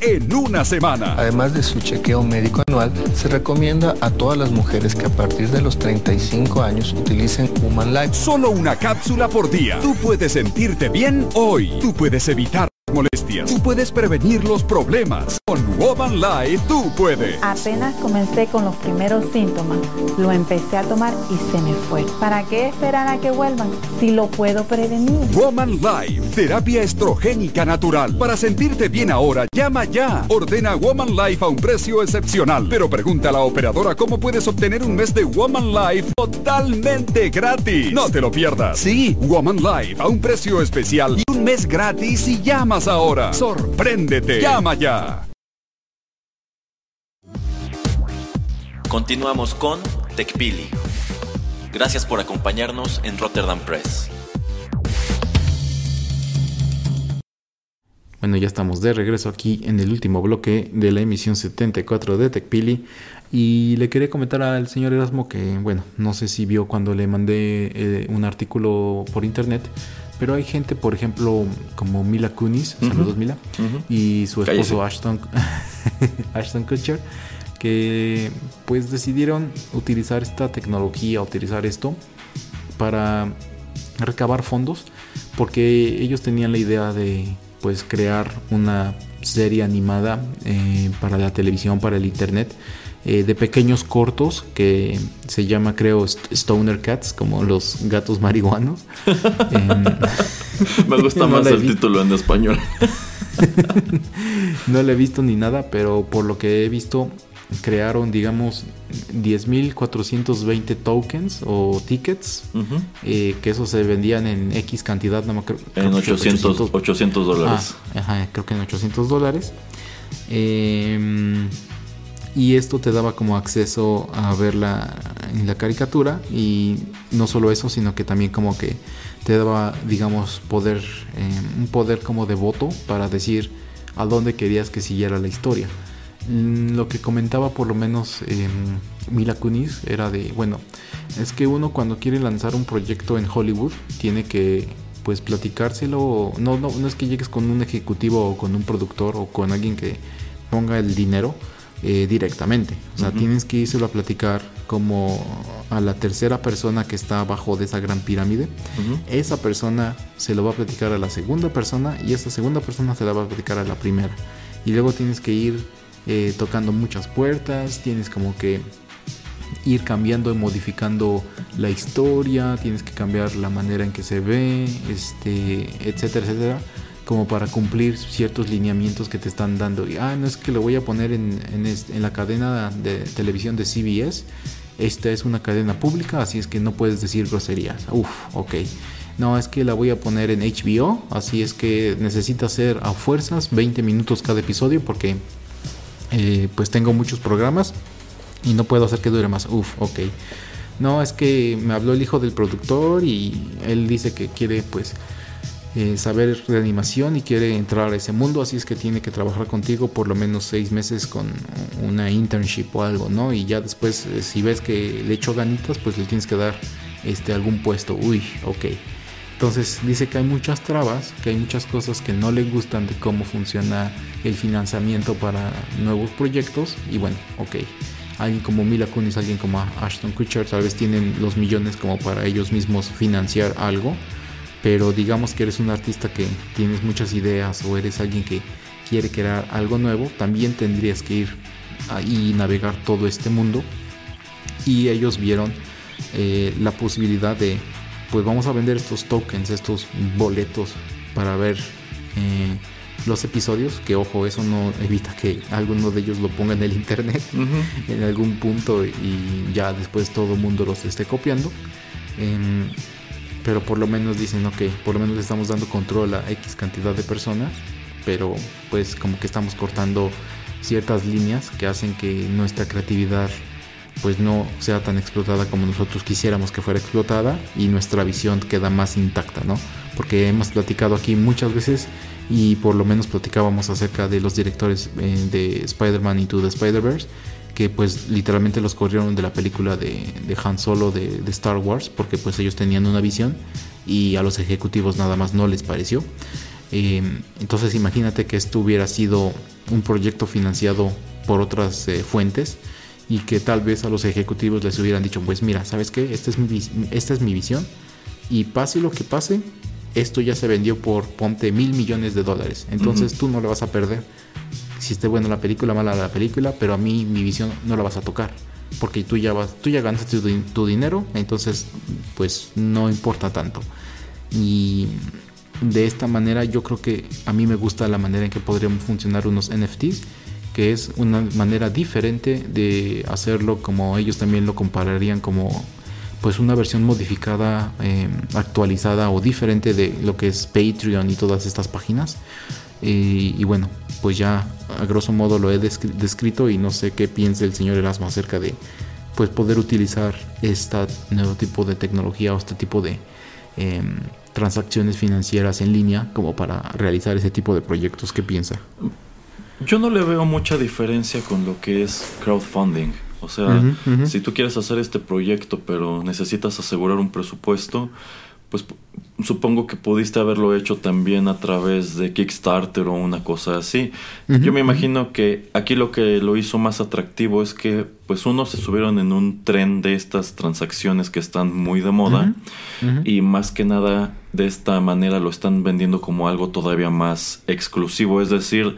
en una semana. Además de su chequeo médico anual, se recomienda a todas las mujeres que a partir de los 35 años utilicen Human Life. Solo una cápsula por día. Tú puedes sentirte bien hoy. Tú puedes evitar molestias. Tú puedes prevenir los problemas. Con Woman Life tú puedes. Apenas comencé con los primeros síntomas, lo empecé a tomar y se me fue. ¿Para qué esperar a que vuelvan si lo puedo prevenir? Woman Life, terapia estrogénica natural. Para sentirte bien ahora, llama ya. Ordena Woman Life a un precio excepcional. Pero pregunta a la operadora cómo puedes obtener un mes de Woman Life totalmente gratis. No te lo pierdas. Sí, Woman Life a un precio especial y un mes gratis y llamas ahora. Sorpréndete. Llama ya. Continuamos con TechPili. Gracias por acompañarnos en Rotterdam Press. Bueno, ya estamos de regreso aquí en el último bloque de la emisión 74 de TechPili. Y le quería comentar al señor Erasmo que, bueno, no sé si vio cuando le mandé eh, un artículo por internet, pero hay gente, por ejemplo, como Mila Kunis, saludos Mila, y su esposo Ashton, Ashton Kutcher, que pues decidieron utilizar esta tecnología, utilizar esto para recabar fondos, porque ellos tenían la idea de pues crear una serie animada eh, para la televisión, para el internet, eh, de pequeños cortos que se llama creo Stoner Cats, como los gatos marihuanos. Me gusta más el título en español. no le he visto ni nada, pero por lo que he visto crearon, digamos, 10.420 tokens o tickets, eh, que eso se vendían en X cantidad, no me acuerdo. En 800, 800, dólares. Ah, ajá, creo que en 800 dólares. Em, y esto te daba como acceso a verla en la caricatura y no solo eso, sino que también como que te daba, digamos, poder, em, un poder como de voto para decir a dónde querías que siguiera la historia. Mm, lo que comentaba por lo menos Mila Kunis era de, bueno, es que uno cuando quiere lanzar un proyecto en Hollywood tiene que pues platicárselo, no, no, no es que llegues con un ejecutivo o con un productor o con alguien que ponga el dinero eh, directamente, o sea, tienes que irse a platicar como a la tercera persona que está abajo de esa gran pirámide, esa persona se lo va a platicar a la segunda persona y esa segunda persona se la va a platicar a la primera. Y luego tienes que ir eh, tocando muchas puertas, tienes como que ir cambiando y modificando la historia, tienes que cambiar la manera en que se ve, este, etcétera, etcétera, como para cumplir ciertos lineamientos que te están dando. Y, ah, no es que lo voy a poner en, en, la cadena de televisión de CBS, esta es una cadena pública, así es que no puedes decir groserías. Uf, ok. No, es que la voy a poner en HBO, así es que necesita hacer a fuerzas 20 minutos cada episodio porque eh, pues tengo muchos programas y no puedo hacer que dure más. Uf, ok. No, es que me habló el hijo del productor y él dice que quiere pues eh, saber de animación y quiere entrar a ese mundo, así es que tiene que trabajar contigo por lo menos seis meses con una internship o algo, ¿no? Y ya después eh, si ves que le echo ganitas, pues le tienes que dar este algún puesto. Uy, ok. Entonces dice que hay muchas trabas, que hay muchas cosas que no le gustan de cómo funciona el financiamiento para nuevos proyectos. Y bueno, ok, alguien como Mila Kunis, alguien como Ashton Kutcher, tal vez tienen los millones como para ellos mismos financiar algo. Pero digamos que eres un artista que tienes muchas ideas o eres alguien que quiere crear algo nuevo, también tendrías que ir ahí y navegar todo este mundo. Y ellos vieron eh, la posibilidad de pues vamos a vender estos tokens, estos boletos para ver eh, los episodios, que ojo, eso no evita que alguno de ellos lo ponga en el internet en algún punto y ya después todo el mundo los esté copiando. Em, pero por lo menos dicen, ok, por lo menos le estamos dando control a X cantidad de personas, pero pues como que estamos cortando ciertas líneas que hacen que nuestra creatividad pues no sea tan explotada como nosotros quisiéramos que fuera explotada y nuestra visión queda más intacta, ¿no? Porque hemos platicado aquí muchas veces y por lo menos platicábamos acerca de los directores eh, de Spider-Man Into the Spider-Verse que pues literalmente los corrieron de la película de, Han Solo de, Star Wars porque pues ellos tenían una visión y a los ejecutivos nada más no les pareció. Em, entonces imagínate que esto hubiera sido un proyecto financiado por otras eh, fuentes y que tal vez a los ejecutivos les hubieran dicho, pues mira, ¿sabes qué? Esta es mi, esta es mi visión y pase lo que pase, esto ya se vendió por, ponte, mil millones de dólares. Entonces tú no la vas a perder. Si esté buena la película, mala la película, pero a mí mi visión no la vas a tocar. Porque tú ya, vas, tú ya ganaste tu, tu dinero, entonces pues no importa tanto. Y de esta manera yo creo que a mí me gusta la manera en que podrían funcionar unos NFTs que es una manera diferente de hacerlo como ellos también lo compararían como pues una versión modificada, em, actualizada o diferente de lo que es Patreon y todas estas páginas. Y bueno, pues ya a grosso modo lo he descrito y no sé qué piensa el señor Erasmo acerca de pues poder utilizar este nuevo tipo de tecnología o este tipo de em, transacciones financieras en línea como para realizar ese tipo de proyectos. ¿Qué piensa? Yo no le veo mucha diferencia con lo que es crowdfunding. O sea, si tú quieres hacer este proyecto pero necesitas asegurar un presupuesto, pues supongo que pudiste haberlo hecho también a través de Kickstarter o una cosa así. Yo me imagino que aquí lo que lo hizo más atractivo es que pues uno se subieron en un tren de estas transacciones que están muy de moda y más que nada de esta manera lo están vendiendo como algo todavía más exclusivo, es decir,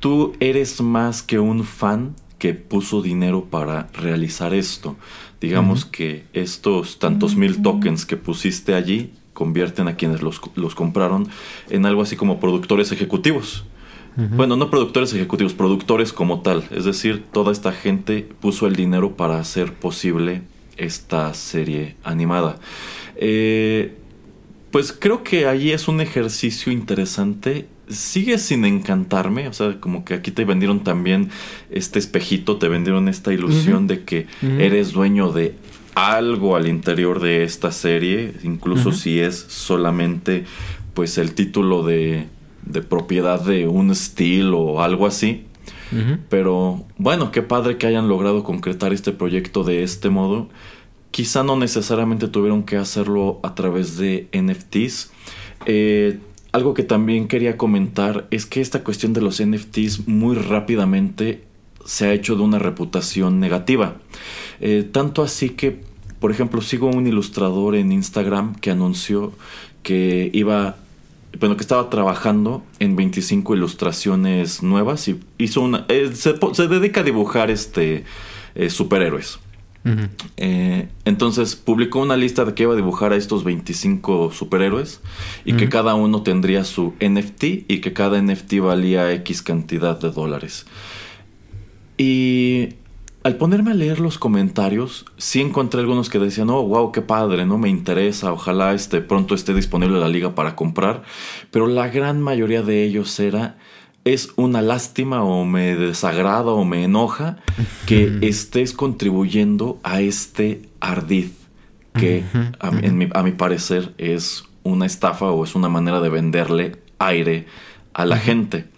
tú eres más que un fan que puso dinero para realizar esto. Digamos que estos tantos mil tokens que pusiste allí convierten a quienes los, compraron en algo así como productores ejecutivos. Bueno, no productores ejecutivos, productores como tal. Es decir, toda esta gente puso el dinero para hacer posible esta serie animada. Eh, pues creo que allí es un ejercicio interesante sigue sin encantarme. O sea, como que aquí te vendieron también este espejito, te vendieron esta ilusión de que eres dueño de algo al interior de esta serie, incluso si es solamente pues el título de, de propiedad de un estilo o algo así. Pero bueno, qué padre que hayan logrado concretar este proyecto de este modo. Quizá no necesariamente tuvieron que hacerlo a través de NFTs. Eh, algo que también quería comentar es que esta cuestión de los NFTs muy rápidamente se ha hecho de una reputación negativa. Eh, tanto así que, por ejemplo, sigo un ilustrador en Instagram que anunció que iba, bueno, que estaba trabajando en 25 ilustraciones nuevas y hizo una, eh, se, dedica a dibujar este eh, superhéroes. Eh, entonces publicó una lista de que iba a dibujar a estos 25 superhéroes y que cada uno tendría su NFT y que cada NFT valía X cantidad de dólares. Y al ponerme a leer los comentarios, sí encontré algunos que decían, oh, wow, qué padre, no me interesa, ojalá este pronto esté disponible la liga para comprar, pero la gran mayoría de ellos era es una lástima o me desagrada o me enoja que estés contribuyendo a este ardid que a, mi, parecer es una estafa o es una manera de venderle aire a la gente.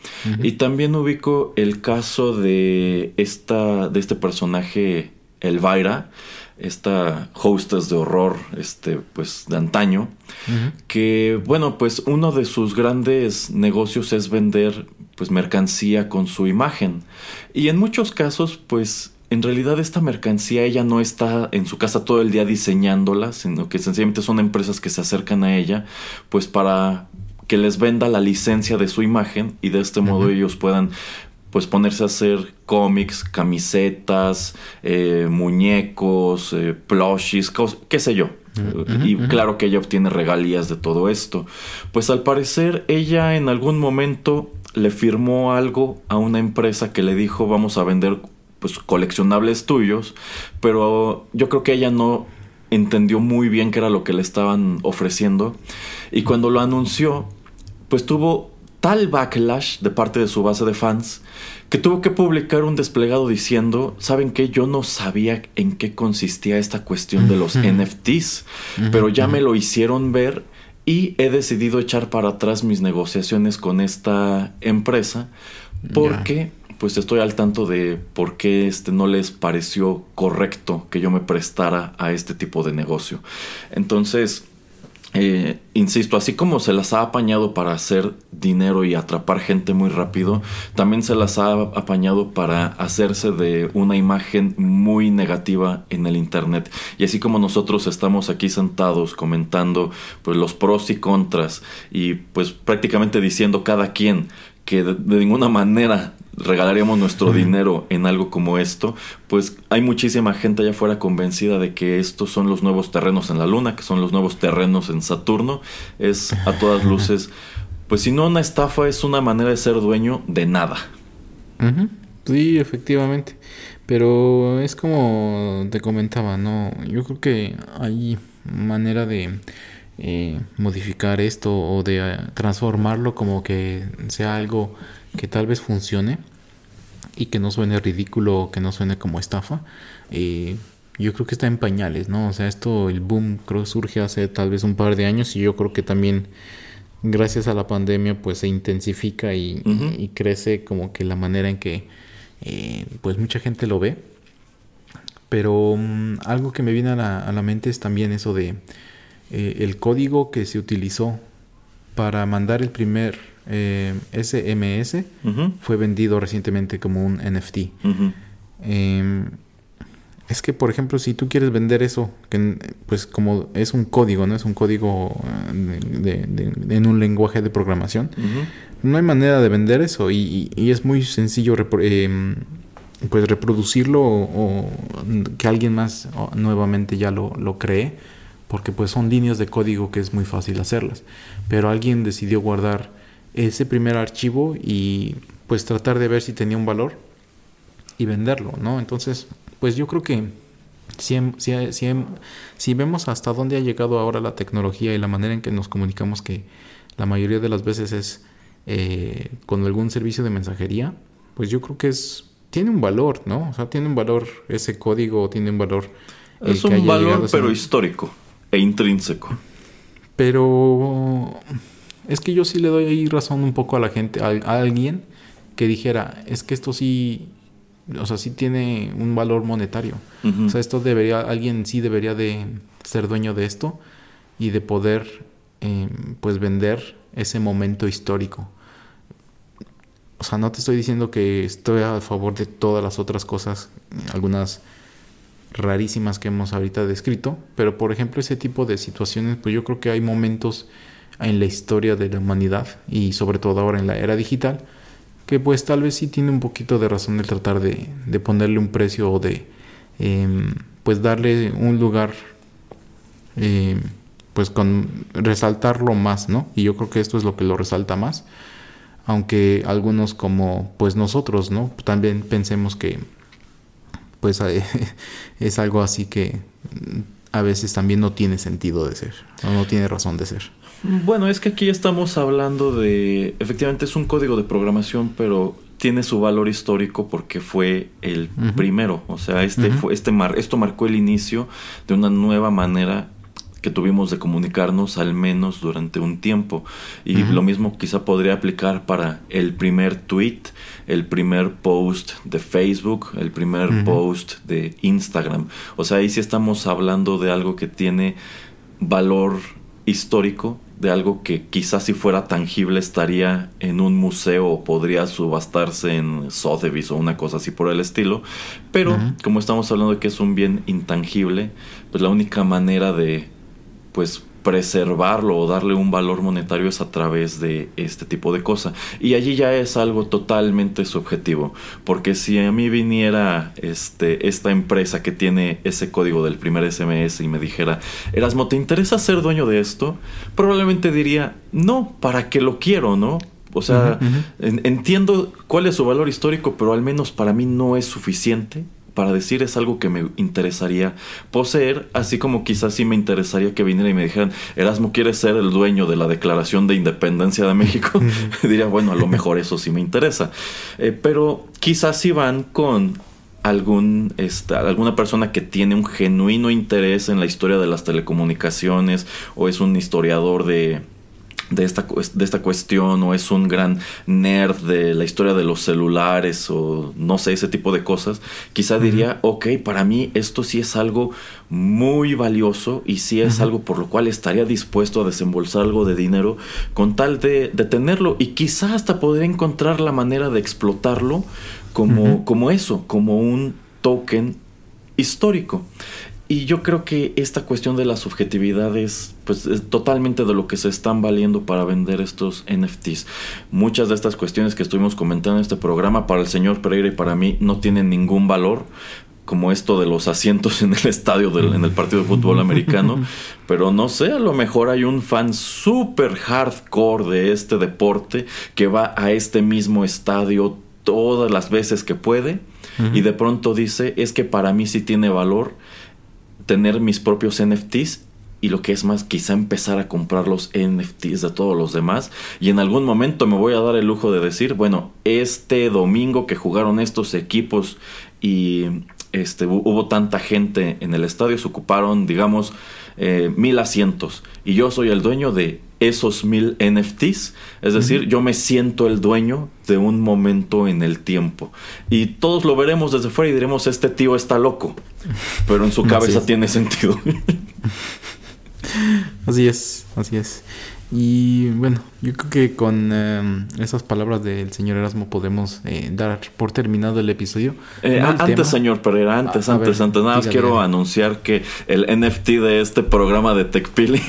Y también ubico el caso de esta de este personaje Elvira, esta hostess de horror, este, pues, de antaño, que, bueno, pues uno de sus grandes negocios es vender, pues, mercancía con su imagen. Y en muchos casos, pues, en realidad esta mercancía ella no está en su casa todo el día diseñándola, sino que sencillamente son empresas que se acercan a ella, pues, para que les venda la licencia de su imagen y de este modo ellos puedan pues ponerse a hacer cómics, camisetas, eh, muñecos, eh, plushies, qué sé yo. y claro que ella obtiene regalías de todo esto. Pues al parecer ella en algún momento le firmó algo a una empresa que le dijo vamos a vender pues coleccionables tuyos, pero yo creo que ella no entendió muy bien qué era lo que le estaban ofreciendo. Y cuando lo anunció pues tuvo tal backlash de parte de su base de fans que tuvo que publicar un desplegado diciendo, ¿saben qué? Yo no sabía en qué consistía esta cuestión de los NFTs, pero ya me lo hicieron ver y he decidido echar para atrás mis negociaciones con esta empresa porque pues estoy al tanto de por qué este no les pareció correcto que yo me prestara a este tipo de negocio. Entonces, eh, insisto, así como se las ha apañado para hacer dinero y atrapar gente muy rápido, también se las ha apañado para hacerse de una imagen muy negativa en el Internet. Y así como nosotros estamos aquí sentados comentando pues, los pros y contras y pues prácticamente diciendo cada quien que de ninguna manera regalaríamos nuestro dinero en algo como esto, pues hay muchísima gente allá afuera convencida de que estos son los nuevos terrenos en la Luna, que son los nuevos terrenos en Saturno. Es a todas luces, pues si no una estafa, es una manera de ser dueño de nada. Sí, efectivamente. Pero es como te comentaba, ¿no? Yo creo que hay manera de eh, modificar esto o de eh, transformarlo como que sea algo que tal vez funcione y que no suene ridículo o que no suene como estafa. Eh, yo creo que está en pañales, ¿no? O sea, esto, el boom creo surge hace tal vez un par de años y yo creo que también gracias a la pandemia pues se intensifica y, y crece como que la manera en que eh, pues mucha gente lo ve. Pero mm, algo que me viene a la, a la, mente es también eso de eh, el código que se utilizó para mandar el primer eh, SMS fue vendido recientemente como un NFT. Em, es que, por ejemplo, si tú quieres vender eso, que pues como es un código, ¿no? Es un código en un lenguaje de programación. No hay manera de vender eso y, es muy sencillo em, pues reproducirlo o, que alguien más nuevamente ya lo, lo cree porque pues son líneas de código que es muy fácil hacerlas. Pero alguien decidió guardar ese primer archivo y pues tratar de ver si tenía un valor y venderlo, ¿no? Entonces, pues yo creo que si, si, vemos hasta dónde ha llegado ahora la tecnología y la manera en que nos comunicamos, que la mayoría de las veces es eh, con algún servicio de mensajería, pues yo creo que es tiene un valor, ¿no? O sea, tiene un valor ese código, tiene un valor. Es un valor, pero histórico e intrínseco. Pero es que yo sí le doy ahí razón un poco a la gente, a, alguien que dijera, es que esto sí, o sea, sí tiene un valor monetario. O sea, esto debería, alguien sí debería de ser dueño de esto y de poder, em, pues, vender ese momento histórico. O sea, no te estoy diciendo que estoy a favor de todas las otras cosas, algunas rarísimas que hemos ahorita descrito, pero por ejemplo ese tipo de situaciones, pues yo creo que hay momentos en la historia de la humanidad y sobre todo ahora en la era digital, que pues tal vez sí tiene un poquito de razón el tratar de, ponerle un precio o de em, pues darle un lugar em, pues con resaltarlo más, ¿no? Y yo creo que esto es lo que lo resalta más, aunque algunos como pues nosotros, ¿no? También pensemos que pues es algo así que a veces también no tiene sentido de ser, o no tiene razón de ser. Bueno, es que aquí estamos hablando de, efectivamente es un código de programación, pero tiene su valor histórico porque fue el primero, o sea, este fue este mar, esto marcó el inicio de una nueva manera que tuvimos de comunicarnos al menos durante un tiempo y lo mismo quizá podría aplicar para el primer tweet, el primer post de Facebook, el primer post de Instagram. O sea, ahí sí estamos hablando de algo que tiene valor histórico de algo que quizás si fuera tangible estaría en un museo o podría subastarse en Sotheby's o una cosa así por el estilo. Pero como estamos hablando de que es un bien intangible, pues la única manera de pues preservarlo o darle un valor monetario es a través de este tipo de cosas. Y allí ya es algo totalmente subjetivo, porque si a mí viniera este, esta empresa que tiene ese código del primer SMS y me dijera, Erasmo, ¿te interesa ser dueño de esto? Probablemente diría, no, ¿para qué lo quiero, no? O sea, entiendo cuál es su valor histórico, pero al menos para mí no es suficiente para decir es algo que me interesaría poseer, así como quizás sí me interesaría que viniera y me dijeran, Erasmo quiere ser el dueño de la Declaración de Independencia de México. Diría, bueno, a lo mejor eso sí me interesa. Eh, pero quizás si van con algún, esta, alguna persona que tiene un genuino interés en la historia de las telecomunicaciones o es un historiador de, de esta, de esta cuestión o es un gran nerd de la historia de los celulares o no sé, ese tipo de cosas, quizá diría, ok, para mí esto sí es algo muy valioso y sí es algo por lo cual estaría dispuesto a desembolsar algo de dinero con tal de, de tenerlo. Y quizá hasta poder encontrar la manera de explotarlo como, como eso, como un token histórico. Y yo creo que esta cuestión de la subjetividad es, pues, totalmente de lo que se están valiendo para vender estos NFTs. Muchas de estas cuestiones que estuvimos comentando en este programa para el señor Pereira y para mí no tienen ningún valor, como esto de los asientos en el estadio del, en el partido de fútbol americano. Pero no sé, a lo mejor hay un fan súper hardcore de este deporte que va a este mismo estadio todas las veces que puede y de pronto dice, es que para mí sí tiene valor tener mis propios NFTs y lo que es más, quizá empezar a comprar los NFTs de todos los demás. Y en algún momento me voy a dar el lujo de decir, bueno, este domingo que jugaron estos equipos y este, hubo tanta gente en el estadio, se ocuparon, digamos, eh, mil asientos. Y yo soy el dueño de esos mil NFTs. Es decir, yo me siento el dueño de un momento en el tiempo. Y todos lo veremos desde fuera y diremos, este tío está loco. Pero en su cabeza tiene sentido. así es, así es. Y bueno, yo creo que con em, esas palabras del señor Erasmo podemos eh, dar por terminado el episodio. Eh, antes, señor Pereira, antes, antes, antes, nada más quiero anunciar que el NFT de este programa de TechPili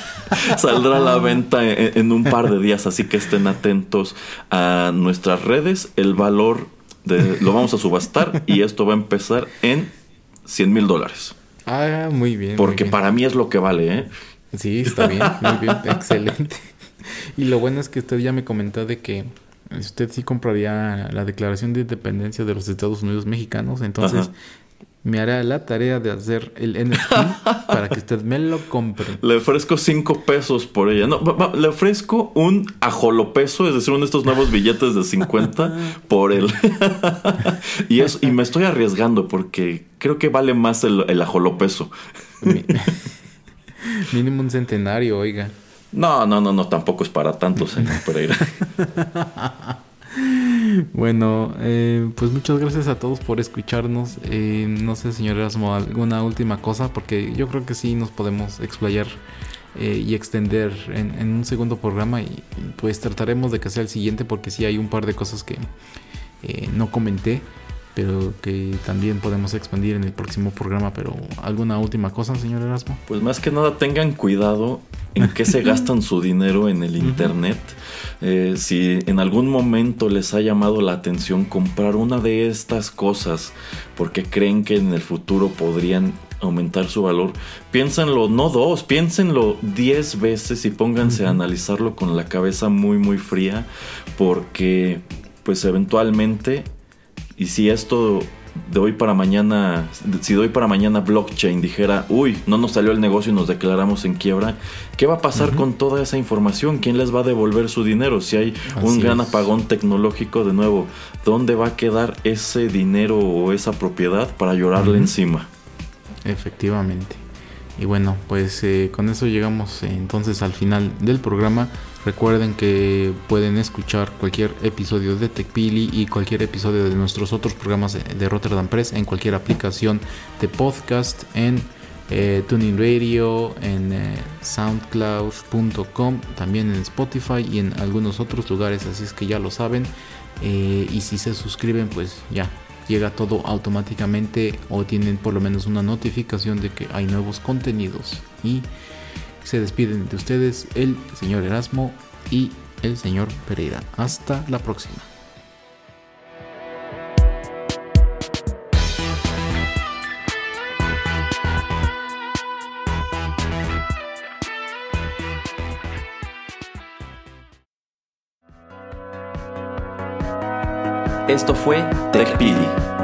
saldrá a la venta en, en, un par de días, así que estén atentos a nuestras redes. El valor de, lo vamos a subastar y esto va a empezar en 100 mil dólares. Ah, muy bien. Porque para mí es lo que vale, ¿eh? Sí, está bien, muy bien, excelente. Y lo bueno es que usted ya me comentó de que usted sí compraría la declaración de independencia de los Estados Unidos mexicanos, entonces me hará la tarea de hacer el NFT para que usted me lo compre. Le ofrezco cinco pesos por ella. No, le ofrezco un ajolopeso, es decir, uno de estos nuevos billetes de 50 por él. y, eso, y me estoy arriesgando porque creo que vale más el, el ajolopeso. Mínimo un centenario, oiga. No, no, no, no, tampoco es para tanto, señor Pereira. bueno, eh, pues muchas gracias a todos por escucharnos. Eh, no sé, señor Erasmo, alguna última cosa, porque yo creo que sí nos podemos explayar eh, y extender en, un segundo programa y pues trataremos de que sea el siguiente porque sí hay un par de cosas que no comenté pero que también podemos expandir en el próximo programa. Pero alguna última cosa, señor Erasmo. Pues más que nada tengan cuidado en qué se gastan su dinero en el internet. Eh, si en algún momento les ha llamado la atención comprar una de estas cosas porque creen que en el futuro podrían aumentar su valor, piénsenlo no dos, piénsenlo diez veces y pónganse a analizarlo con la cabeza muy muy fría porque pues eventualmente y si esto de hoy para mañana, si de hoy para mañana blockchain dijera, uy, no nos salió el negocio y nos declaramos en quiebra, ¿qué va a pasar con toda esa información? ¿Quién les va a devolver su dinero? Si hay un gran apagón tecnológico, de nuevo, ¿dónde va a quedar ese dinero o esa propiedad para llorarle encima? Efectivamente. Y bueno, pues eh, con eso llegamos eh, entonces al final del programa. Recuerden que pueden escuchar cualquier episodio de TechPili y cualquier episodio de nuestros otros programas de Rotterdam Press en cualquier aplicación de podcast en eh, Tuning Radio, en eh, soundcloud.com, también en Spotify y en algunos otros lugares, así es que ya lo saben. Eh, y si se suscriben, pues ya llega todo automáticamente o tienen por lo menos una notificación de que hay nuevos contenidos. Y se despiden de ustedes el señor Erasmo y el señor Pereira. Hasta la próxima. Esto fue TechPili